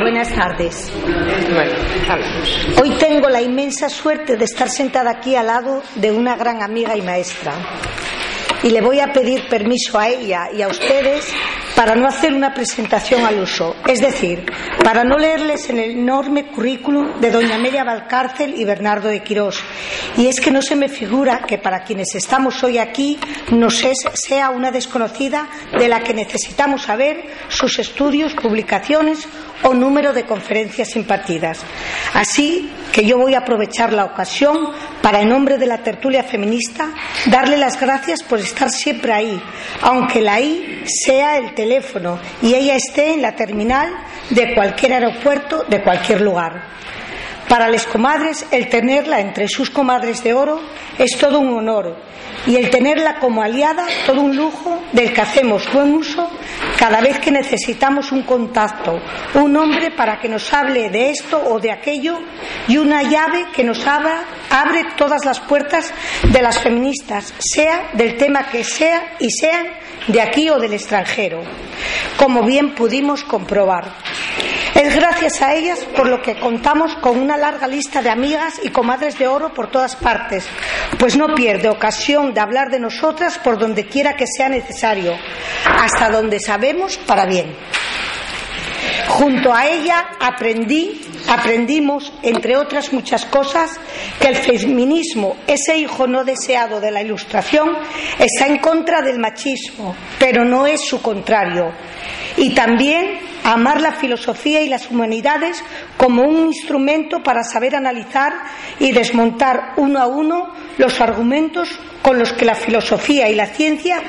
Buenas tardes. Bueno. Hoy tengo la inmensa suerte de estar sentada aquí al lado de una gran amiga y maestra. Y le voy a pedir permiso a ella y a ustedes para no hacer una presentación al uso, es decir, para no leerles el enorme currículum de doña Amelia Valcárcel y Bernardo de Quirós. Y es que no se me figura que para quienes estamos hoy aquí nos es, sea una desconocida de la que necesitamos saber sus estudios, publicaciones o número de conferencias impartidas. Así que yo voy a aprovechar la ocasión para, en nombre de la tertulia feminista, darle las gracias por estar siempre ahí, aunque la I sea el teléfono y ella esté en la terminal de cualquier aeropuerto de cualquier lugar. Para las comadres, el tenerla entre sus comadres de oro es todo un honor y el tenerla como aliada todo un lujo del que hacemos buen uso cada vez que necesitamos un contacto, un hombre para que nos hable de esto o de aquello y una llave que nos abra, abre todas las puertas de las feministas, sea del tema que sea y sean de aquí o del extranjero, como bien pudimos comprobar. Es gracias a ellas por lo que contamos con una larga lista de amigas y comadres de oro por todas partes, pues no pierde ocasión de hablar de nosotras por donde quiera que sea necesario, hasta donde sabemos para bien. Junto a ella aprendí, aprendimos, entre otras muchas cosas, que el feminismo, ese hijo no deseado de la ilustración, está en contra del machismo, pero no es su contrario. Y también amar la filosofía y las humanidades como un instrumento para saber analizar y desmontar uno a uno los argumentos con los que la filosofía y la ciencia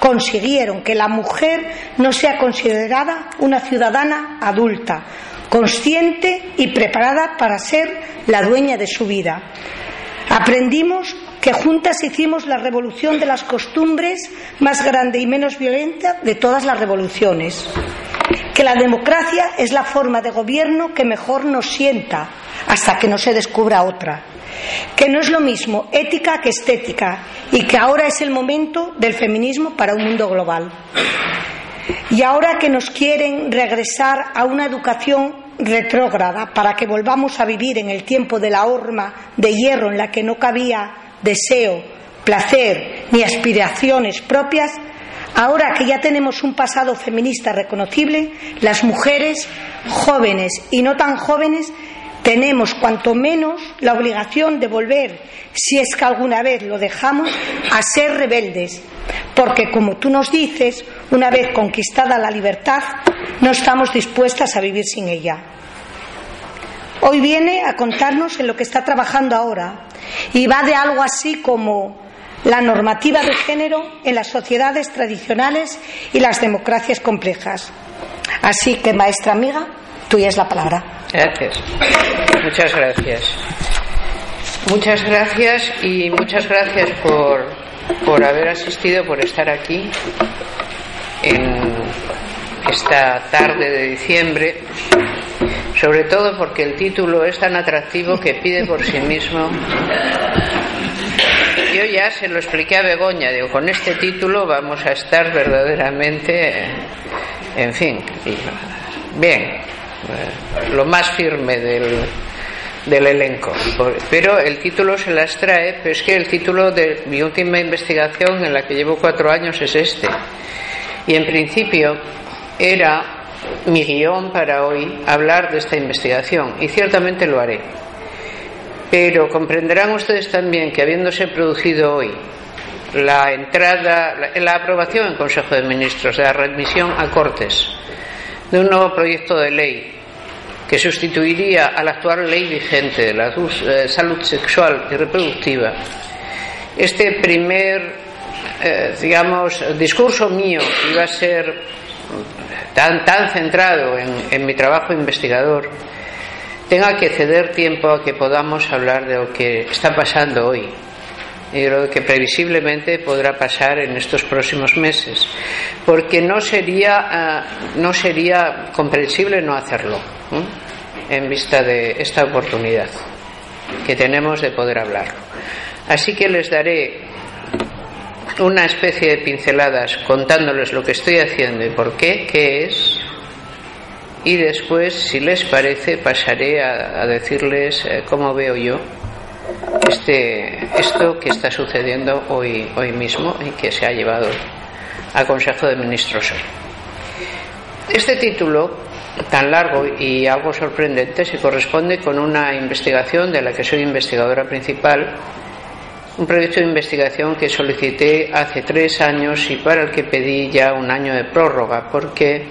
consiguieron que la mujer no sea considerada una ciudadana adulta, consciente y preparada para ser la dueña de su vida. Aprendimos que juntas hicimos la revolución de las costumbres más grande y menos violenta de todas las revoluciones que la democracia es la forma de gobierno que mejor nos sienta hasta que no se descubra otra, que no es lo mismo ética que estética y que ahora es el momento del feminismo para un mundo global. Y ahora que nos quieren regresar a una educación retrógrada para que volvamos a vivir en el tiempo de la horma de hierro en la que no cabía deseo, placer ni aspiraciones propias, Ahora que ya tenemos un pasado feminista reconocible, las mujeres jóvenes y no tan jóvenes tenemos cuanto menos la obligación de volver, si es que alguna vez lo dejamos, a ser rebeldes. Porque, como tú nos dices, una vez conquistada la libertad, no estamos dispuestas a vivir sin ella. Hoy viene a contarnos en lo que está trabajando ahora y va de algo así como la normativa de género en las sociedades tradicionales y las democracias complejas. Así que, maestra amiga, tuya es la palabra. Gracias. Muchas gracias. Muchas gracias y muchas gracias por, por haber asistido, por estar aquí en esta tarde de diciembre, sobre todo porque el título es tan atractivo que pide por sí mismo yo ya se lo expliqué a Begoña, digo, con este título vamos a estar verdaderamente, en fin, bien, eh, lo más firme del, del elenco. Pero el título se las trae, pero es que el título de mi última investigación, en la que llevo cuatro años, es este. Y en principio era mi guion para hoy hablar de esta investigación, y ciertamente lo haré. Pero comprenderán ustedes también que habiéndose producido hoy la entrada, la, aprobación en Consejo de Ministros de la remisión a Cortes de un nuevo proyecto de ley que sustituiría a la actual ley vigente de la eh, salud sexual y reproductiva, este primer, eh, digamos, discurso mío iba a ser tan, tan centrado en mi trabajo investigador, tenga que ceder tiempo a que podamos hablar de lo que está pasando hoy y de lo que previsiblemente podrá pasar en estos próximos meses, porque no sería, ah, no sería comprensible no hacerlo en vista de esta oportunidad que tenemos de poder hablarlo. Así que les daré una especie de pinceladas contándoles lo que estoy haciendo y por qué, qué es, y después, si les parece, pasaré a, decirles eh, cómo veo yo este, esto que está sucediendo hoy, hoy mismo y que se ha llevado al Consejo de Ministros Este título tan largo y algo sorprendente se corresponde con una investigación de la que soy investigadora principal, un proyecto de investigación que solicité hace tres años y para el que pedí ya un año de prórroga, porque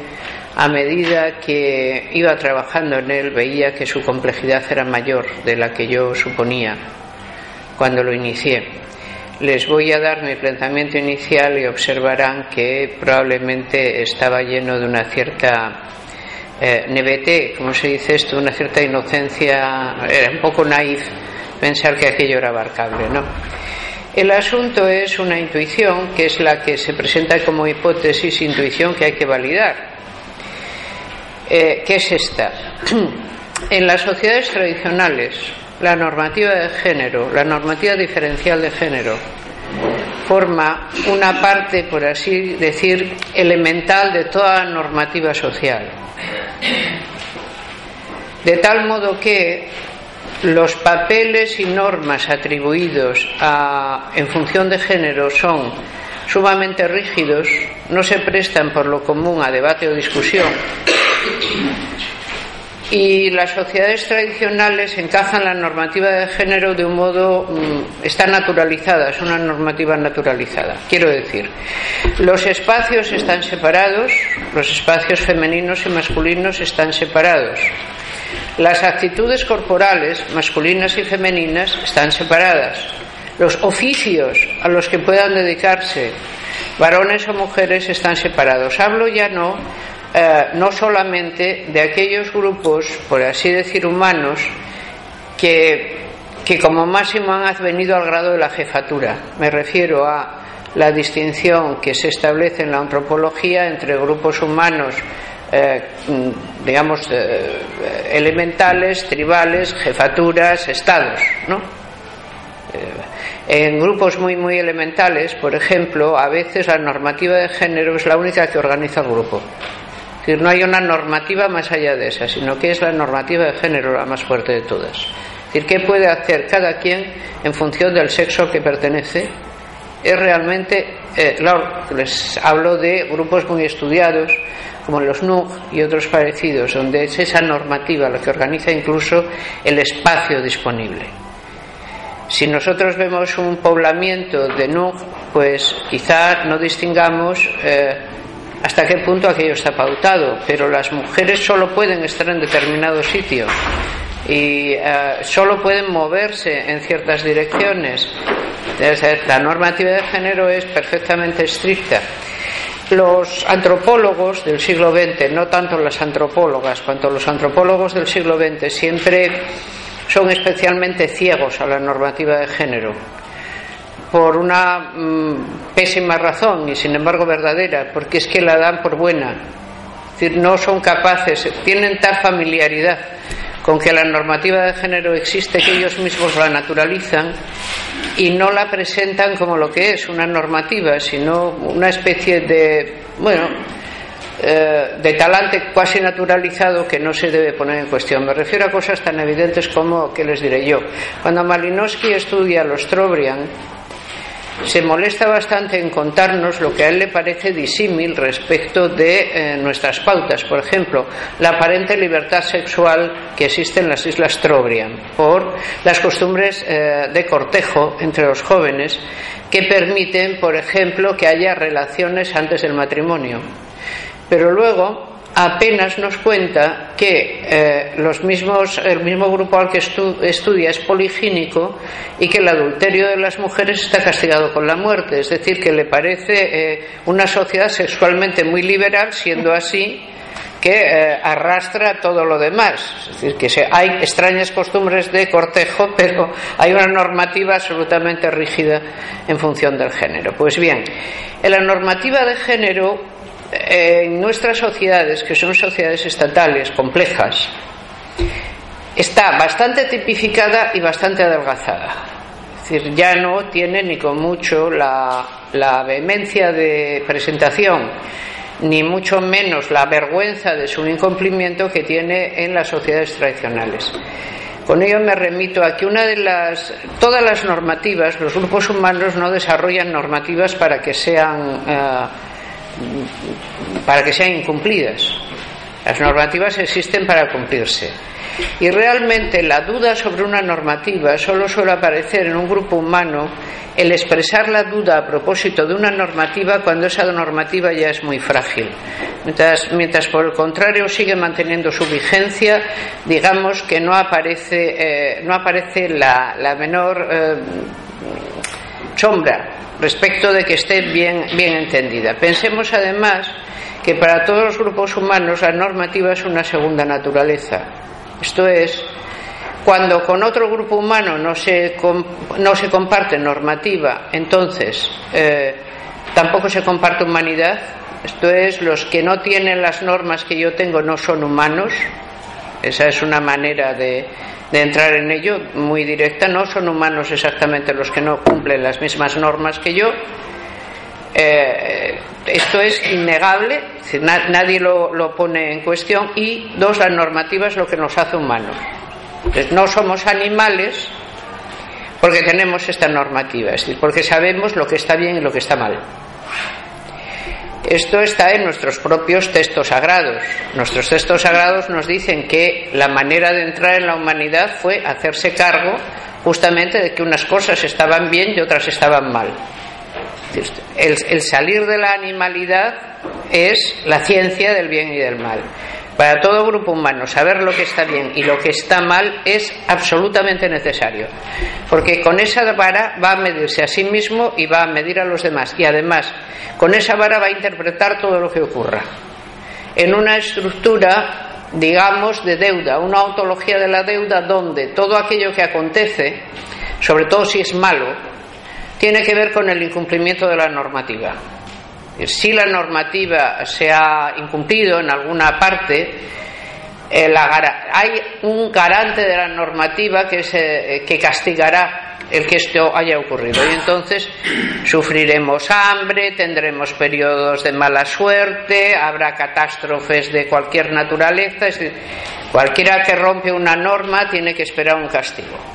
a medida que iba trabajando en él veía que su complejidad era mayor de la que yo suponía cuando lo inicié. Les voy a dar mi planteamiento inicial y observarán que probablemente estaba lleno de una cierta eh, como se dice esto, una cierta inocencia, era un poco naif pensar que aquello era abarcable, ¿no? El asunto es una intuición que es la que se presenta como hipótesis, intuición que hay que validar. Eh, ¿Qué es esta? en las sociedades tradicionales, la normativa de género, la normativa diferencial de género, forma una parte, por así decir, elemental de toda normativa social. De tal modo que los papeles y normas atribuidos en función de género son sumamente rígidos, no se prestan por lo común a debate o discusión y las sociedades tradicionales encajan la normativa de género de un modo mm, está naturalizada, es una normativa naturalizada. Quiero decir, los espacios están separados, los espacios femeninos y masculinos están separados. Las actitudes corporales, masculinas y femeninas, están separadas. Los oficios a los que puedan dedicarse varones o mujeres están separados. Hablo ya no eh, no solamente de aquellos grupos, por así decir, humanos, que, que como máximo han advenido al grado de la jefatura. Me refiero a la distinción que se establece en la antropología entre grupos humanos, eh, digamos, eh, elementales, tribales, jefaturas, estados, ¿no? En grupos muy, muy elementales, por ejemplo, a veces la normativa de género es la única que organiza el grupo decir, no hay una normativa más allá de esa, sino que es la normativa de género la más fuerte de todas. Es decir, ¿qué puede hacer cada quien en función del sexo que pertenece? Es realmente, eh, les hablo de grupos muy estudiados, como los NUG y otros parecidos, donde es esa normativa la que organiza incluso el espacio disponible. Si nosotros vemos un poblamiento de NUG, pues quizá no distingamos eh, hasta qué punto aquello está pautado, pero las mujeres solo pueden estar en determinado sitio y eh, solo pueden moverse en ciertas direcciones. La normativa de género es perfectamente estricta. Los antropólogos del siglo XX, no tanto las antropólogas cuanto los antropólogos del siglo XX, siempre son especialmente ciegos a la normativa de género por una mm, pésima razón y sin embargo verdadera, porque es que la dan por buena. No son capaces, tienen tal familiaridad con que la normativa de género existe que ellos mismos la naturalizan y no la presentan como lo que es, una normativa, sino una especie de, bueno, eh, de talante casi naturalizado que no se debe poner en cuestión. Me refiero a cosas tan evidentes como, que les diré yo? Cuando Malinowski estudia los Trobriand, se molesta bastante en contarnos lo que a él le parece disímil respecto de eh, nuestras pautas. Por ejemplo, la aparente libertad sexual que existe en las Islas Trobriand por las costumbres eh, de cortejo entre los jóvenes que permiten, por ejemplo, que haya relaciones antes del matrimonio. Pero luego apenas nos cuenta que eh, los mismos, el mismo grupo al que estudia es poligínico y que el adulterio de las mujeres está castigado con la muerte. Es decir, que le parece eh, una sociedad sexualmente muy liberal, siendo así que eh, arrastra todo lo demás. Es decir, que hay extrañas costumbres de cortejo, pero hay una normativa absolutamente rígida en función del género. Pues bien, en la normativa de género en nuestras sociedades, que son sociedades estatales complejas, está bastante tipificada y bastante adelgazada. Es decir, ya no tiene ni con mucho la, vehemencia de presentación ni mucho menos la vergüenza de su incumplimiento que tiene en las sociedades tradicionales. Con ello me remito a que una de las todas las normativas, los grupos humanos no desarrollan normativas para que sean eh, para que sean incumplidas. Las normativas existen para cumplirse. Y realmente la duda sobre una normativa solo suele aparecer en un grupo humano el expresar la duda a propósito de una normativa cuando esa normativa ya es muy frágil. Mientras, por el contrario sigue manteniendo su vigencia, digamos que no aparece, eh, no aparece la, la menor eh, sombra respecto de que esté bien, bien entendida. Pensemos además que para todos los grupos humanos la normativa es una segunda naturaleza. Esto es, cuando con otro grupo humano no se, no se comparte normativa, entonces eh, tampoco se comparte humanidad. Esto es, los que no tienen las normas que yo tengo no son humanos. Esa es una manera de, de entrar en ello muy directa. No son humanos exactamente los que no cumplen las mismas normas que yo. Eh, esto es innegable, nadie lo, lo, pone en cuestión. Y dos, la normativa es lo que nos hace humanos. no somos animales porque tenemos esta normativa, es decir, porque sabemos lo que está bien y lo que está mal. Esto está en nuestros propios textos sagrados. Nuestros textos sagrados nos dicen que la manera de entrar en la humanidad fue hacerse cargo justamente de que unas cosas estaban bien y otras estaban mal. El, el salir de la animalidad es la ciencia del bien y del mal. Para todo grupo humano saber lo que está bien y lo que está mal es absolutamente necesario, porque con esa vara va a medirse a sí mismo y va a medir a los demás y además con esa vara va a interpretar todo lo que ocurra. En una estructura, digamos, de deuda, una ontología de la deuda donde todo aquello que acontece, sobre todo si es malo, tiene que ver con el incumplimiento de la normativa si la normativa se ha incumplido en alguna parte, eh, hay un garante de la normativa que, se, que castigará el que esto haya ocurrido. Y entonces sufriremos hambre, tendremos periodos de mala suerte, habrá catástrofes de cualquier naturaleza. Es decir, cualquiera que rompe una norma tiene que esperar un castigo.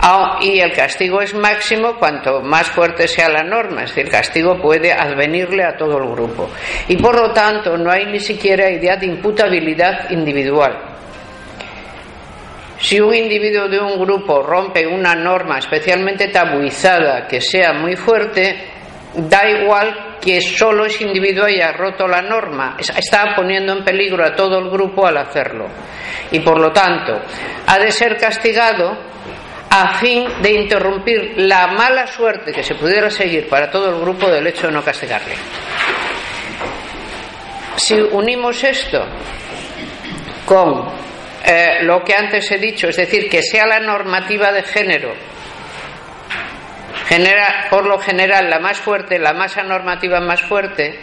Ah, y el castigo es máximo cuanto más fuerte sea la norma, es decir, el castigo puede advenirle a todo el grupo. Y por lo tanto no hay ni siquiera idea de imputabilidad individual. Si un individuo de un grupo rompe una norma especialmente tabuizada que sea muy fuerte, da igual que solo ese individuo haya roto la norma, está poniendo en peligro a todo el grupo al hacerlo. Y por lo tanto, ha de ser castigado a fin de interrumpir la mala suerte que se pudiera seguir para todo el grupo del hecho de no castigarle. Si unimos esto con eh, lo que antes he dicho, es decir, que sea la normativa de género, genera, por lo general la más fuerte, la masa normativa más fuerte,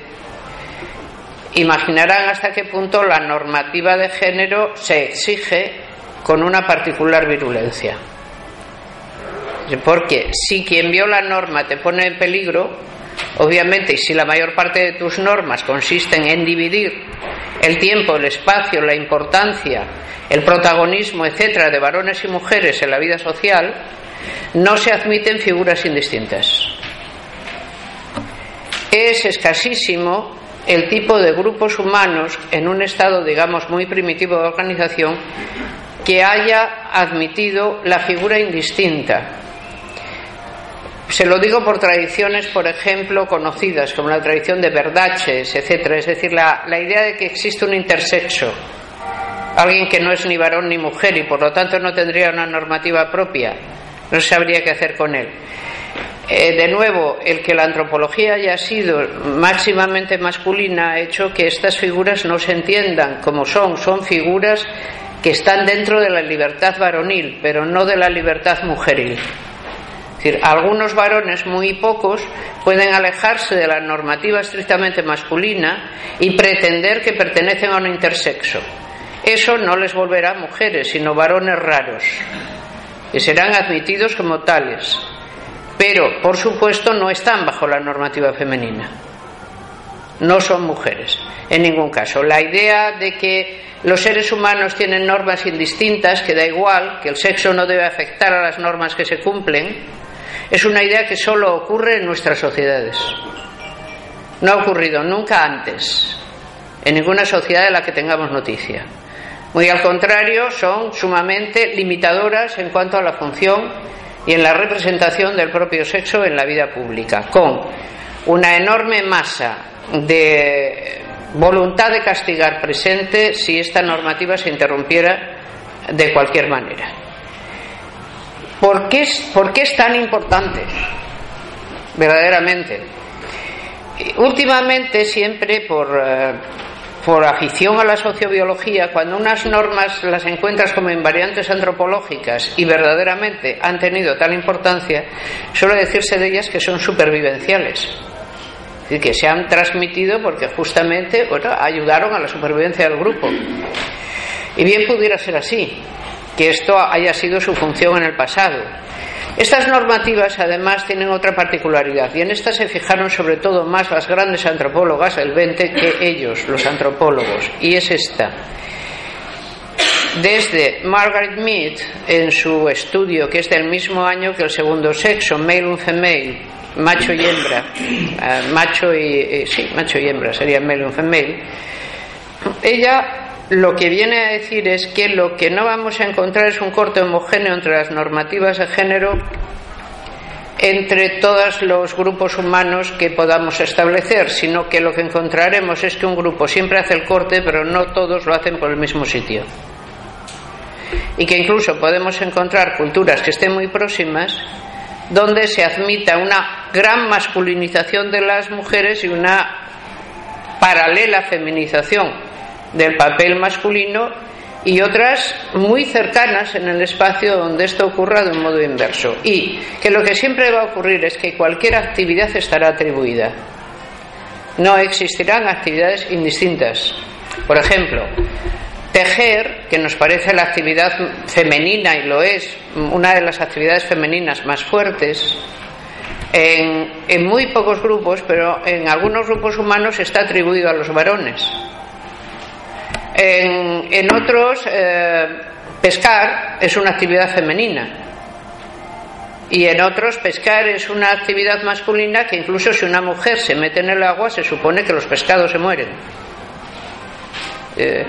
imaginarán hasta qué punto la normativa de género se exige con una particular virulencia. Porque si quien viola la norma te pone en peligro, obviamente, y si la mayor parte de tus normas consisten en dividir el tiempo, el espacio, la importancia, el protagonismo, etcétera, de varones y mujeres en la vida social, no se admiten figuras indistintas. Es escasísimo el tipo de grupos humanos en un estado, digamos, muy primitivo de organización que haya admitido la figura indistinta se lo digo por tradiciones, por ejemplo, conocidas, como la tradición de Verdaches, etcétera. Es decir, la, idea de que existe un intersexo, alguien que no es ni varón ni mujer y por lo tanto no tendría una normativa propia, no sabría qué hacer con él. Eh, de nuevo, el que la antropología haya sido máximamente masculina ha hecho que estas figuras no se entiendan como son, son figuras que están dentro de la libertad varonil, pero no de la libertad mujeril algunos varones, muy pocos, pueden alejarse de la normativa estrictamente masculina y pretender que pertenecen a un intersexo. Eso no les volverá mujeres, sino varones raros, y serán admitidos como tales. Pero, por supuesto, no están bajo la normativa femenina. no son mujeres, en ningún caso. La idea de que los seres humanos tienen normas indistintas, que da igual, que el sexo no debe afectar a las normas que se cumplen, es una idea que solo ocurre en nuestras sociedades. No ha ocurrido nunca antes, en ninguna sociedad de la que tengamos noticia. Muy al contrario, son sumamente limitadoras en cuanto a la función y en la representación del propio sexo en la vida pública, con una enorme masa de voluntad de castigar presente si esta normativa se interrumpiera de cualquier manera. ¿Por qué es, tan importante? Verdaderamente. Últimamente, siempre por, eh, por afición a la sociobiología, cuando unas normas las encuentras como invariantes antropológicas y verdaderamente han tenido tal importancia, suele decirse de ellas que son supervivenciales. Es decir, que se han transmitido porque justamente ayudaron a la supervivencia del grupo. Y bien pudiera ser así, que esto haya sido su función en el pasado. Estas normativas además tienen otra particularidad y en esta se fijaron sobre todo más las grandes antropólogas del 20 que ellos, los antropólogos, y es esta. Desde Margaret Mead, en su estudio, que es del mismo año que el segundo sexo, Male and Female, macho y hembra, eh, macho y, eh, sí, macho y hembra, sería male and female, ella lo que viene a decir es que lo que no vamos a encontrar es un corte homogéneo entre las normativas de género entre todos los grupos humanos que podamos establecer, sino que lo que encontraremos es que un grupo siempre hace el corte, pero no todos lo hacen por el mismo sitio. Y que incluso podemos encontrar culturas que estén muy próximas donde se admita una gran masculinización de las mujeres y una paralela feminización del papel masculino y otras muy cercanas en el espacio donde esto ocurra de un modo inverso. Y que lo que siempre va a ocurrir es que cualquier actividad estará atribuida. No existirán actividades indistintas. Por ejemplo, tejer, que nos parece la actividad femenina y lo es, una de las actividades femeninas más fuertes, en, en muy pocos grupos, pero en algunos grupos humanos está atribuido a los varones. En, otros, eh, pescar es una actividad femenina. Y en otros, pescar es una actividad masculina que incluso si una mujer se mete en el agua, se supone que los pescados se mueren. Eh,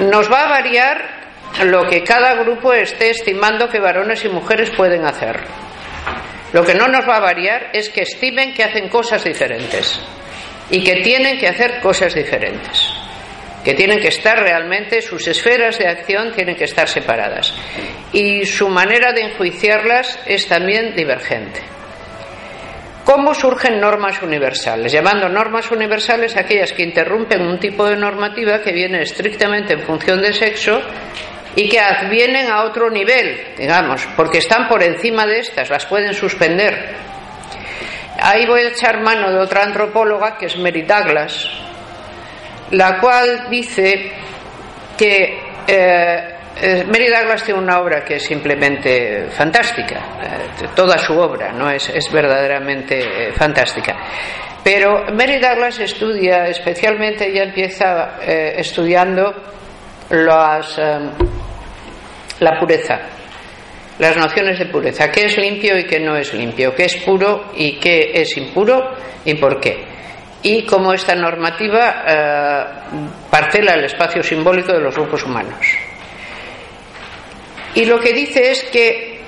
nos va a variar lo que cada grupo esté estimando que varones y mujeres pueden hacer. Lo que no nos va a variar es que estimen que hacen cosas diferentes y que tienen que hacer cosas diferentes que tienen que estar realmente, sus esferas de acción tienen que estar separadas. Y su manera de enjuiciarlas es también divergente. ¿Cómo surgen normas universales? Llamando normas universales aquellas que interrumpen un tipo de normativa que viene estrictamente en función de sexo y que advienen a otro nivel, digamos, porque están por encima de estas, las pueden suspender. Ahí voy a echar mano de otra antropóloga que es Mary Douglas, la cual dice que eh, eh, Mary Douglas tiene una obra que es simplemente fantástica, eh, toda su obra no es, es verdaderamente fantástica. Pero Mary Douglas estudia, especialmente ella empieza estudiando las, la pureza, las nociones de pureza, qué es limpio y qué no es limpio, qué es puro y qué es impuro y por qué y cómo esta normativa eh, parcela el espacio simbólico de los grupos humanos. Y lo que dice es que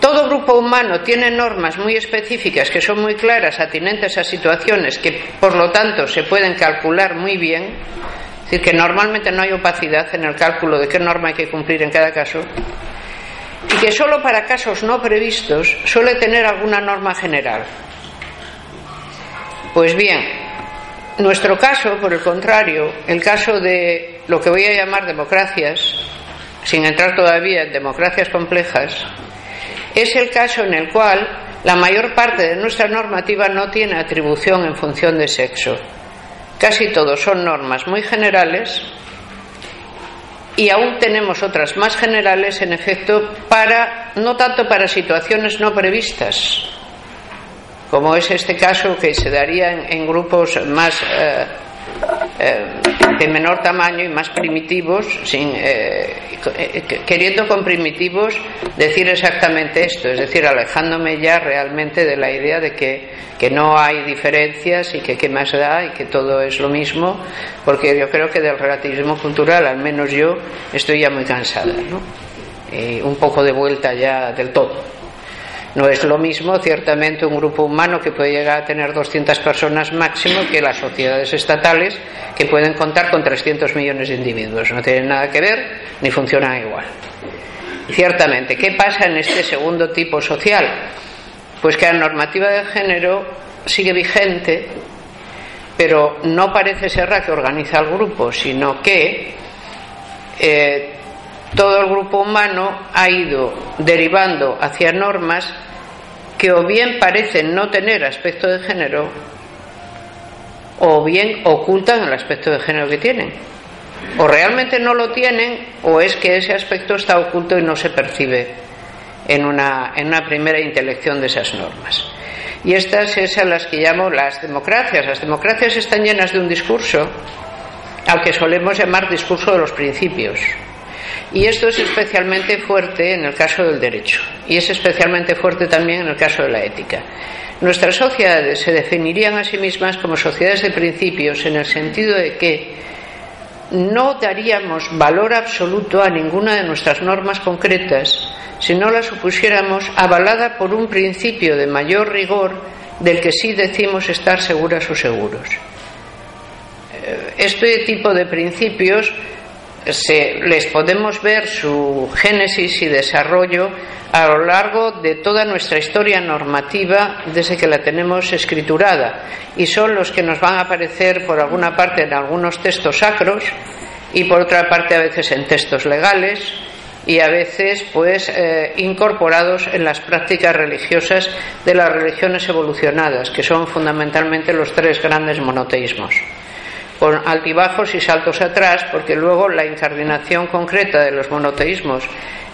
todo grupo humano tiene normas muy específicas que son muy claras, atinentes a situaciones que por lo tanto se pueden calcular muy bien, es decir, que normalmente no hay opacidad en el cálculo de qué norma hay que cumplir en cada caso, y que solo para casos no previstos suele tener alguna norma general. Pues bien, nuestro caso, por el contrario, el caso de lo que voy a llamar democracias, sin entrar todavía en democracias complejas, es el caso en el cual la mayor parte de nuestra normativa no tiene atribución en función de sexo. Casi todos son normas muy generales y aún tenemos otras más generales, en efecto, para no tanto para situaciones no previstas, como es este caso que se daría en, grupos más eh, eh, de menor tamaño y más primitivos, sin, eh, queriendo con primitivos decir exactamente esto, es decir, alejándome ya realmente de la idea de que, que no hay diferencias y que qué más da y que todo es lo mismo, porque yo creo que del relativismo cultural, al menos yo, estoy ya muy cansada, ¿no? un poco de vuelta ya del todo. No es lo mismo, ciertamente, un grupo humano que puede llegar a tener 200 personas máximo que las sociedades estatales que pueden contar con 300 millones de individuos. No tienen nada que ver ni funcionan igual. Ciertamente, ¿qué pasa en este segundo tipo social? Pues que la normativa de género sigue vigente, pero no parece ser la que organiza el grupo, sino que eh, todo el grupo humano ha ido derivando hacia normas que o bien parecen no tener aspecto de género o bien ocultan el aspecto de género que tienen. O realmente no lo tienen o es que ese aspecto está oculto y no se percibe en una, en una primera intelección de esas normas. Y estas es a las que llamo las democracias. Las democracias están llenas de un discurso al que solemos llamar discurso de los principios. Y esto es especialmente fuerte en el caso del derecho y es especialmente fuerte también en el caso de la ética. Nuestras sociedades se definirían a sí mismas como sociedades de principios en el sentido de que no daríamos valor absoluto a ninguna de nuestras normas concretas si no las supusiéramos avalada por un principio de mayor rigor del que sí decimos estar seguras o seguros. Eh, este tipo de principios se, les podemos ver su génesis y desarrollo a lo largo de toda nuestra historia normativa desde que la tenemos escriturada. Y son los que nos van a aparecer por alguna parte en algunos textos sacros y por otra parte a veces en textos legales y a veces pues eh, incorporados en las prácticas religiosas de las religiones evolucionadas que son fundamentalmente los tres grandes monoteísmos con altibajos y saltos atrás, porque luego la incardinación concreta de los monoteísmos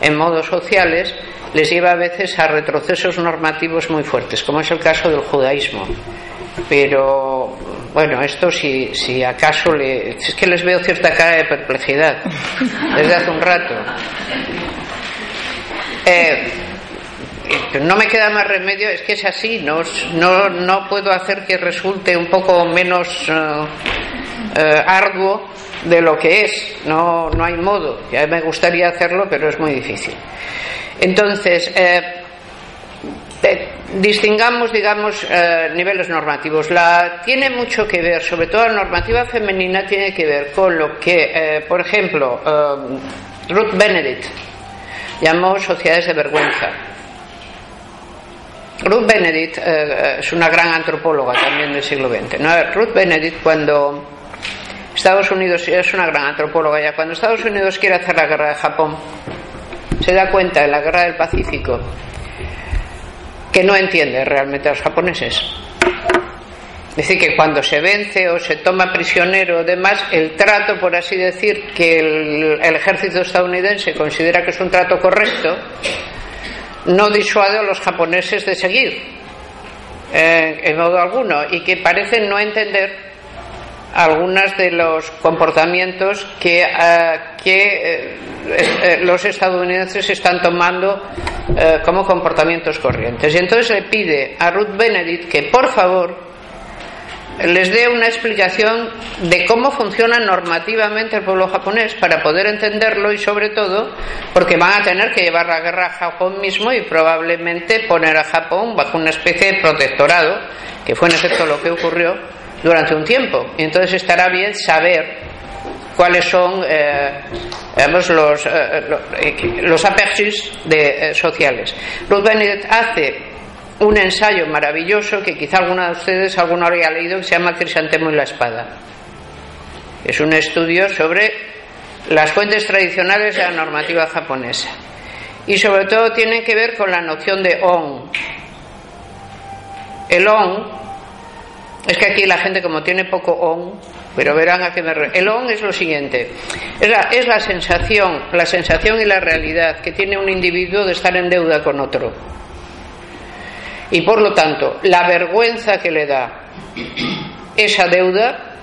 en modos sociales les lleva a veces a retrocesos normativos muy fuertes, como es el caso del judaísmo. Pero bueno, esto si, si acaso le. Es que les veo cierta cara de perplejidad desde hace un rato. Eh, no me queda más remedio, es que es así, no, no, no puedo hacer que resulte un poco menos. Eh, eh, arduo de lo que es. No, no hay modo. Ya me gustaría hacerlo, pero es muy difícil. Entonces, eh, eh, distingamos, digamos, niveles normativos. La, tiene mucho que ver, sobre todo la normativa femenina tiene que ver con lo que, por ejemplo, Ruth Benedict llamó sociedades de vergüenza. Ruth Benedict es una gran antropóloga también del siglo XX. Ruth Benedict, cuando Estados Unidos es una gran antropóloga ya. Cuando Estados Unidos quiere hacer la guerra de Japón, se da cuenta en la guerra del Pacífico que no entiende realmente a los japoneses. Es decir, que cuando se vence o se toma prisionero o demás, el trato, por así decir, que el, ejército estadounidense considera que es un trato correcto, no disuade a los japoneses de seguir eh, en modo alguno y que parecen no entender algunos de los comportamientos que, eh, que eh, eh, los estadounidenses están tomando como comportamientos corrientes. Y entonces le pide a Ruth Benedict que por favor les dé una explicación de cómo funciona normativamente el pueblo japonés para poder entenderlo y sobre todo porque van a tener que llevar la guerra a Japón mismo y probablemente poner a Japón bajo una especie de protectorado, que fue en efecto lo que ocurrió durante un tiempo. Y entonces estará bien saber cuáles son eh, los, eh, los de, eh, sociales. Ruth Benedict hace un ensayo maravilloso que quizá alguno de ustedes alguno habría leído que se llama Crisantemo y la espada. Es un estudio sobre las fuentes tradicionales de la normativa japonesa. Y sobre todo tiene que ver con la noción de on. El on es que aquí la gente como tiene poco on, pero verán a qué me refiero. El on es lo siguiente, es la, sensación, la sensación y la realidad que tiene un individuo de estar en deuda con otro. Y por lo tanto, la vergüenza que le da esa deuda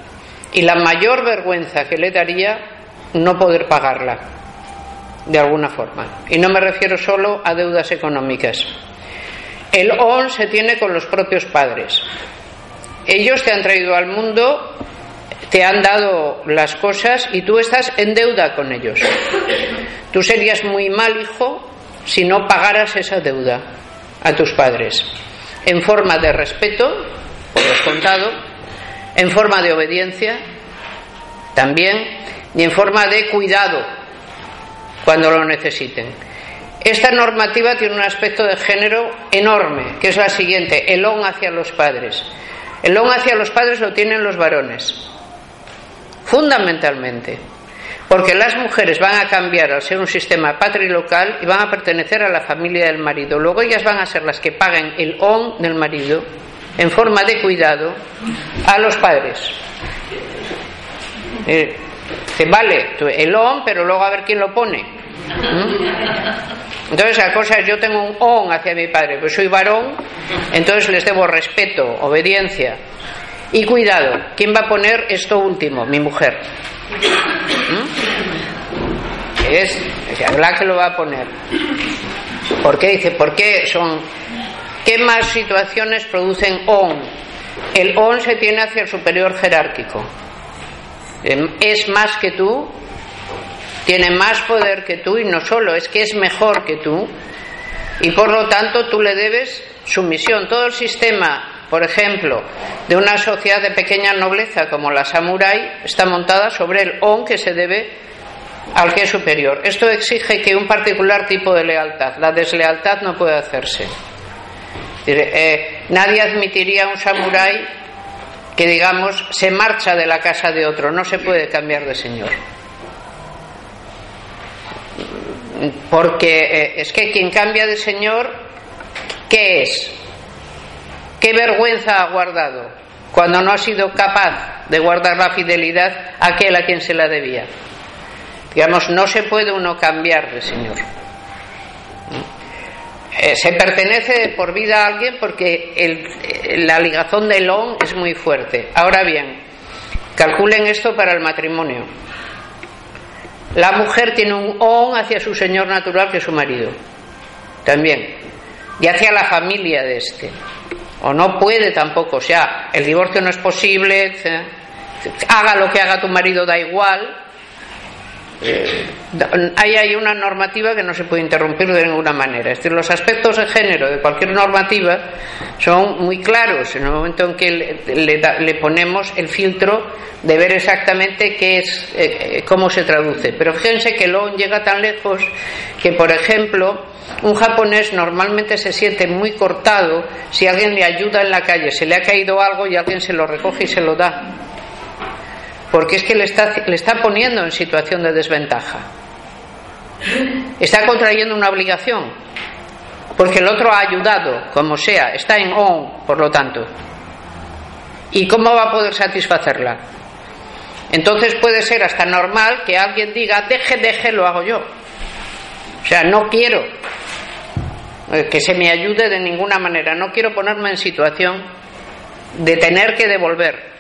y la mayor vergüenza que le daría no poder pagarla de alguna forma. Y no me refiero solo a deudas económicas. El on se tiene con los propios padres. Ellos te han traído al mundo, te han dado las cosas y tú estás en deuda con ellos. Tú serías muy mal hijo si no pagaras esa deuda a tus padres. En forma de respeto, por descontado, en forma de obediencia, también, y en forma de cuidado cuando lo necesiten. Esta normativa tiene un aspecto de género enorme, que es la siguiente, el on hacia los padres. El on hacia los padres lo tienen los varones, fundamentalmente, porque las mujeres van a cambiar al ser un sistema patrilocal y van a pertenecer a la familia del marido. Luego ellas van a ser las que paguen el on del marido en forma de cuidado a los padres. Eh, vale, el on, pero luego a ver quién lo pone. ¿Mm? Entonces la cosa es, yo tengo un on hacia mi padre, pues soy varón, entonces les debo respeto, obediencia y cuidado. ¿Quién va a poner esto último? Mi mujer. ¿Mm? Es, es la que lo va a poner. ¿Por qué? Dice, ¿por qué son... ¿Qué más situaciones producen on? El on se tiene hacia el superior jerárquico. Em, es más que tú, tiene más poder que tú y no solo, es que es mejor que tú y por lo tanto tú le debes sumisión. Todo el sistema, por ejemplo, de una sociedad de pequeña nobleza como la samurái está montada sobre el on que se debe al que es superior. Esto exige que un particular tipo de lealtad, la deslealtad no puede hacerse. Eh, nadie admitiría a un samurái que digamos se marcha de la casa de otro, no se puede cambiar de señor. Porque eh, es que quien cambia de señor, ¿qué es? ¿Qué vergüenza ha guardado cuando no ha sido capaz de guardar la fidelidad a aquel a quien se la debía? Digamos, no se puede uno cambiar de señor. Eh, se pertenece por vida a alguien porque el, la ligazón del on es muy fuerte. Ahora bien, calculen esto para el matrimonio. La mujer tiene un on hacia su señor natural que es su marido. También. Y hacia la familia de este. O no puede tampoco. O sea, el divorcio no es posible. Haga lo que haga tu marido, da igual eh, hay ahí una normativa que no se puede interrumpir de ninguna manera. Es decir, los aspectos de género de cualquier normativa son muy claros en el momento en que le, ponemos el filtro de ver exactamente qué es, eh, cómo se traduce. Pero fíjense que luego llega tan lejos que, por ejemplo, un japonés normalmente se siente muy cortado si alguien le ayuda en la calle, se le ha caído algo y alguien se lo recoge y se lo da porque es que le está, le está poniendo en situación de desventaja. Está contrayendo una obligación, porque el otro ha ayudado, como sea, está en on, por lo tanto. ¿Y cómo va a poder satisfacerla? Entonces puede ser hasta normal que alguien diga, deje, deje, lo hago yo. O sea, no quiero eh, que se me ayude de ninguna manera, no quiero ponerme en situación de tener que devolver.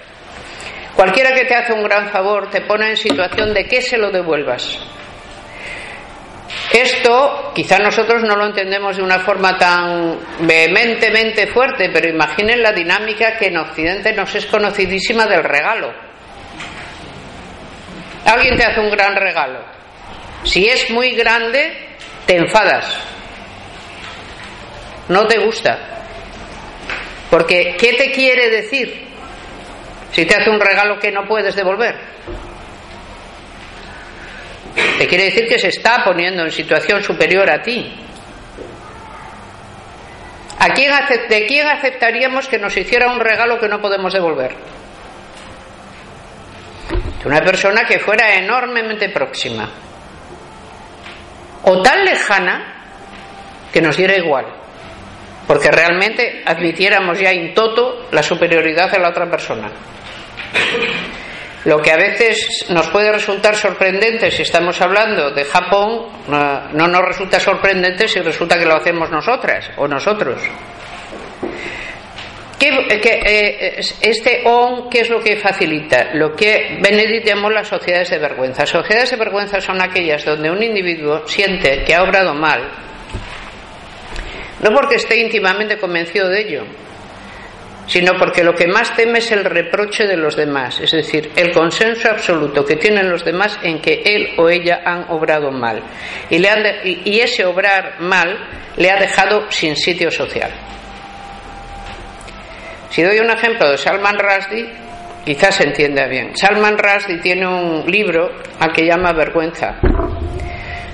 Cualquiera que te hace un gran favor te pone en situación de que se lo devuelvas. Esto quizá nosotros no lo entendemos de una forma tan vehementemente fuerte, pero imaginen la dinámica que en Occidente nos es conocidísima del regalo. Alguien te hace un gran regalo. Si es muy grande, te enfadas. No te gusta. Porque, ¿qué te quiere decir? Si te hace un regalo que no puedes devolver. Te quiere decir que se está poniendo en situación superior a ti. ¿A quién ¿De quién aceptaríamos que nos hiciera un regalo que no podemos devolver? De una persona que fuera enormemente próxima. O tan lejana que nos diera igual. Porque realmente admitiéramos ya in toto la superioridad de la otra persona. Lo que a veces nos puede resultar sorprendente si estamos hablando de Japón, no nos resulta sorprendente si resulta que lo hacemos nosotras o nosotros. eh, este ON, ¿qué es lo que facilita? Lo que Benedict llamó las sociedades de vergüenza. Sociedades de vergüenza son aquellas donde un individuo siente que ha obrado mal, no porque esté íntimamente convencido de ello, sino porque lo que más teme es el reproche de los demás, es decir, el consenso absoluto que tienen los demás en que él o ella han obrado mal. Y, le han y ese obrar mal le ha dejado sin sitio social. Si doy un ejemplo de Salman Rushdie, quizás se entienda bien. Salman Rushdie tiene un libro al que llama Vergüenza.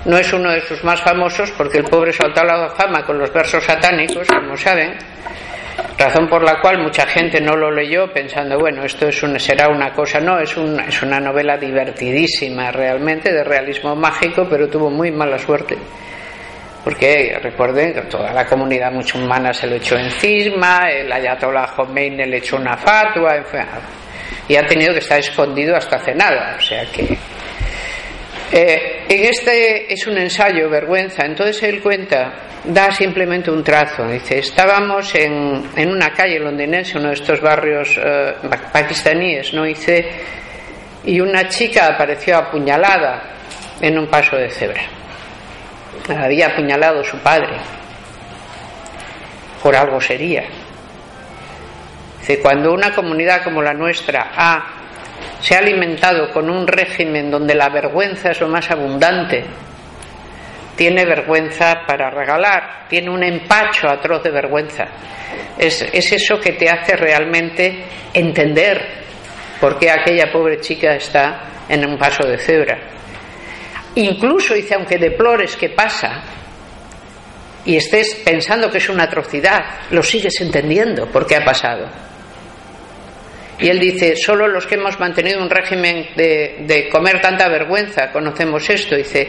No es uno de sus más famosos porque el pobre saltó a la fama con los versos satánicos, como saben, razón por la cual mucha gente no lo leyó pensando, bueno, esto es será una cosa, no, es, es una novela divertidísima realmente, de realismo mágico, pero tuvo muy mala suerte. Porque recuerden que toda la comunidad musulmana se lo echó encima, el Ayatollah Khomeini le echó una fatua, y ha tenido que estar escondido hasta hace nada, o sea que eh, en este es un ensayo, vergüenza, entonces él cuenta, da simplemente un trazo, dice, estábamos en, una calle londinense, uno de estos barrios eh, pakistaníes, ¿no? Dice, y una chica apareció apuñalada en un paso de cebra. había apuñalado su padre. Por algo sería. Dice, cuando una comunidad como la nuestra ha se ha alimentado con un régimen donde la vergüenza es lo más abundante, tiene vergüenza para regalar, tiene un empacho atroz de vergüenza. Es, es, eso que te hace realmente entender por qué aquella pobre chica está en un paso de cebra. Incluso dice, aunque deplores que pasa y estés pensando que es una atrocidad, lo sigues entendiendo por qué ha pasado. Y él dice, solo los que hemos mantenido un régimen de, comer tanta vergüenza conocemos esto. Dice,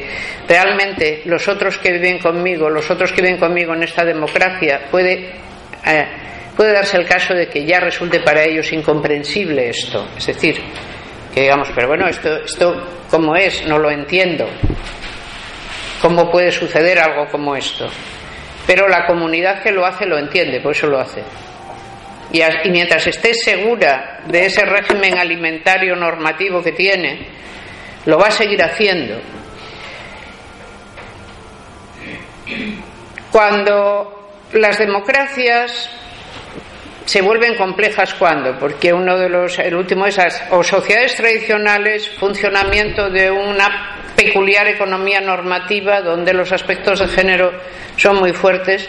realmente los otros que viven conmigo, los otros que viven conmigo en esta democracia, puede, eh, puede darse el caso de que ya resulte para ellos incomprensible esto. Es decir, que digamos, pero bueno, esto, esto ¿cómo es? No lo entiendo. ¿Cómo puede suceder algo como esto? Pero la comunidad que lo hace lo entiende, por eso lo hace. Y, mientras esté segura de ese régimen alimentario normativo que tiene, lo va a seguir haciendo. Cuando las democracias se vuelven complejas cuando, porque uno de los, el último es o sociedades tradicionales, funcionamiento de una peculiar economía normativa donde los aspectos de género son muy fuertes,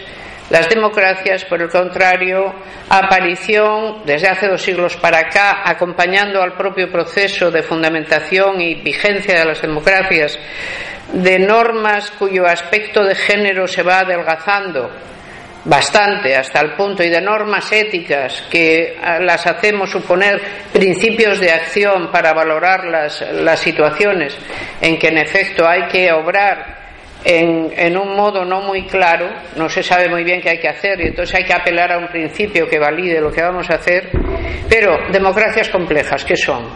las democracias, por el contrario, aparición desde hace dos siglos para acá, acompañando al propio proceso de fundamentación y vigencia de las democracias, de normas cuyo aspecto de género se va adelgazando bastante hasta el punto y de normas éticas que las hacemos suponer principios de acción para valorar las, las situaciones en que en efecto hay que obrar en, un modo no muy claro, no se sabe muy bien qué hay que hacer y entonces hay que apelar a un principio que valide lo que vamos a hacer, pero democracias complejas, ¿qué son?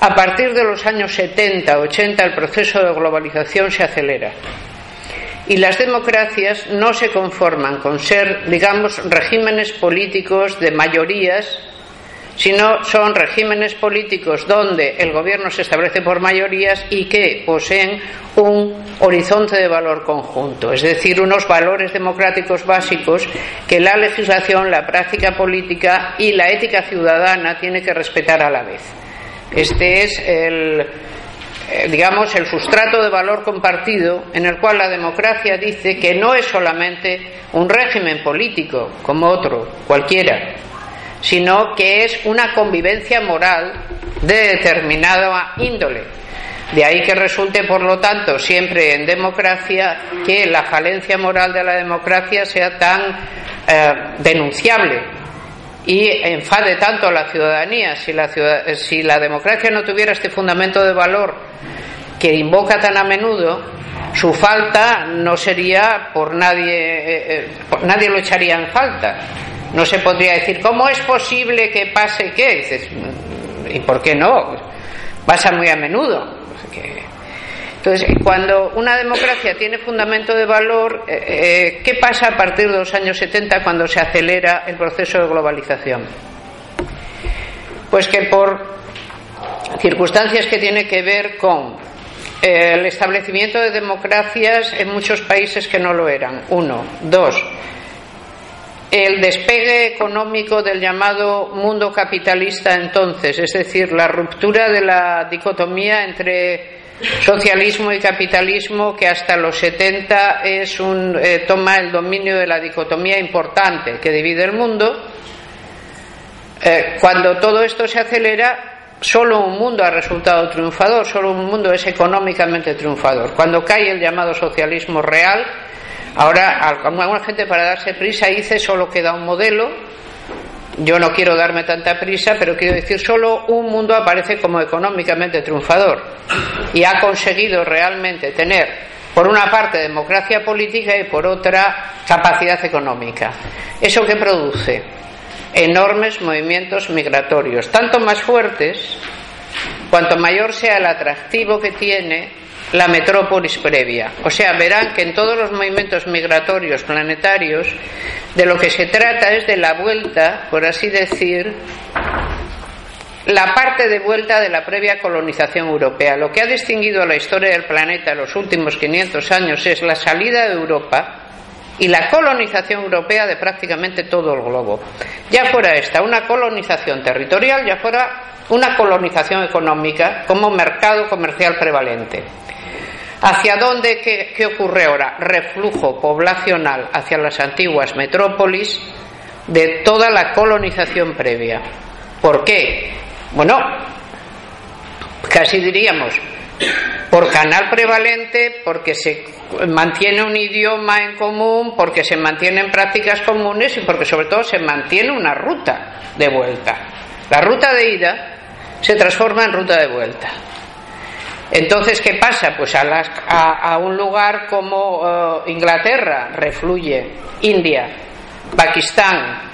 A partir de los años 70, 80 el proceso de globalización se acelera y las democracias no se conforman con ser, digamos, regímenes políticos de mayorías sino son regímenes políticos donde el gobierno se establece por mayorías y que poseen un horizonte de valor conjunto, es decir, unos valores democráticos básicos que la legislación, la práctica política y la ética ciudadana tiene que respetar a la vez. Este es el eh, digamos, el sustrato de valor compartido en el cual la democracia dice que no es solamente un régimen político como otro, cualquiera, sino que es una convivencia moral de determinada índole. De ahí que resulte, por lo tanto, siempre en democracia que la falencia moral de la democracia sea tan eh, denunciable y enfade tanto a la ciudadanía. Si la, si la democracia no tuviera este fundamento de valor que invoca tan a menudo, su falta no sería por nadie, eh, eh, nadie lo echaría en falta no se podría decir, ¿cómo es posible que pase qué? ¿y por qué no? Pasa muy a menudo. Entonces, cuando una democracia tiene fundamento de valor, eh, eh, ¿qué pasa a partir de los años 70 cuando se acelera el proceso de globalización? Pues que por circunstancias que tienen que ver con eh, el establecimiento de democracias en muchos países que no lo eran, uno. Dos, el despegue económico del llamado mundo capitalista entonces, es decir, la ruptura de la dicotomía entre socialismo y capitalismo que hasta los 70 es un, eh, toma el dominio de la dicotomía importante que divide el mundo. Eh, cuando todo esto se acelera, solo un mundo ha resultado triunfador, solo un mundo es económicamente triunfador. Cuando cae el llamado socialismo real, ahora alguna gente para darse prisa dice solo queda un modelo yo no quiero darme tanta prisa, pero quiero decir, solo un mundo aparece como económicamente triunfador y ha conseguido realmente tener, por una parte, democracia política y por otra, capacidad económica. ¿Eso que produce? Enormes movimientos migratorios, tanto más fuertes cuanto mayor sea el atractivo que tiene la metrópolis previa. O sea, verán que en todos los movimientos migratorios planetarios de lo que se trata es de la vuelta, por así decir, la parte de vuelta de la previa colonización europea. Lo que ha distinguido a la historia del planeta en los últimos 500 años es la salida de Europa y la colonización europea de prácticamente todo el globo. Ya fuera esta una colonización territorial, ya fuera una colonización económica como mercado comercial prevalente. ¿Hacia dónde? ¿Qué, ocurre ahora? Reflujo poblacional hacia las antiguas metrópolis de toda la colonización previa. ¿Por qué? Bueno, casi diríamos, por canal prevalente, porque se mantiene un idioma en común, porque se mantienen prácticas comunes y porque sobre todo se mantiene una ruta de vuelta. La ruta de ida se transforma en ruta de vuelta. Entonces, ¿qué pasa? Pues a, un lugar como eh, Inglaterra refluye India, Pakistán,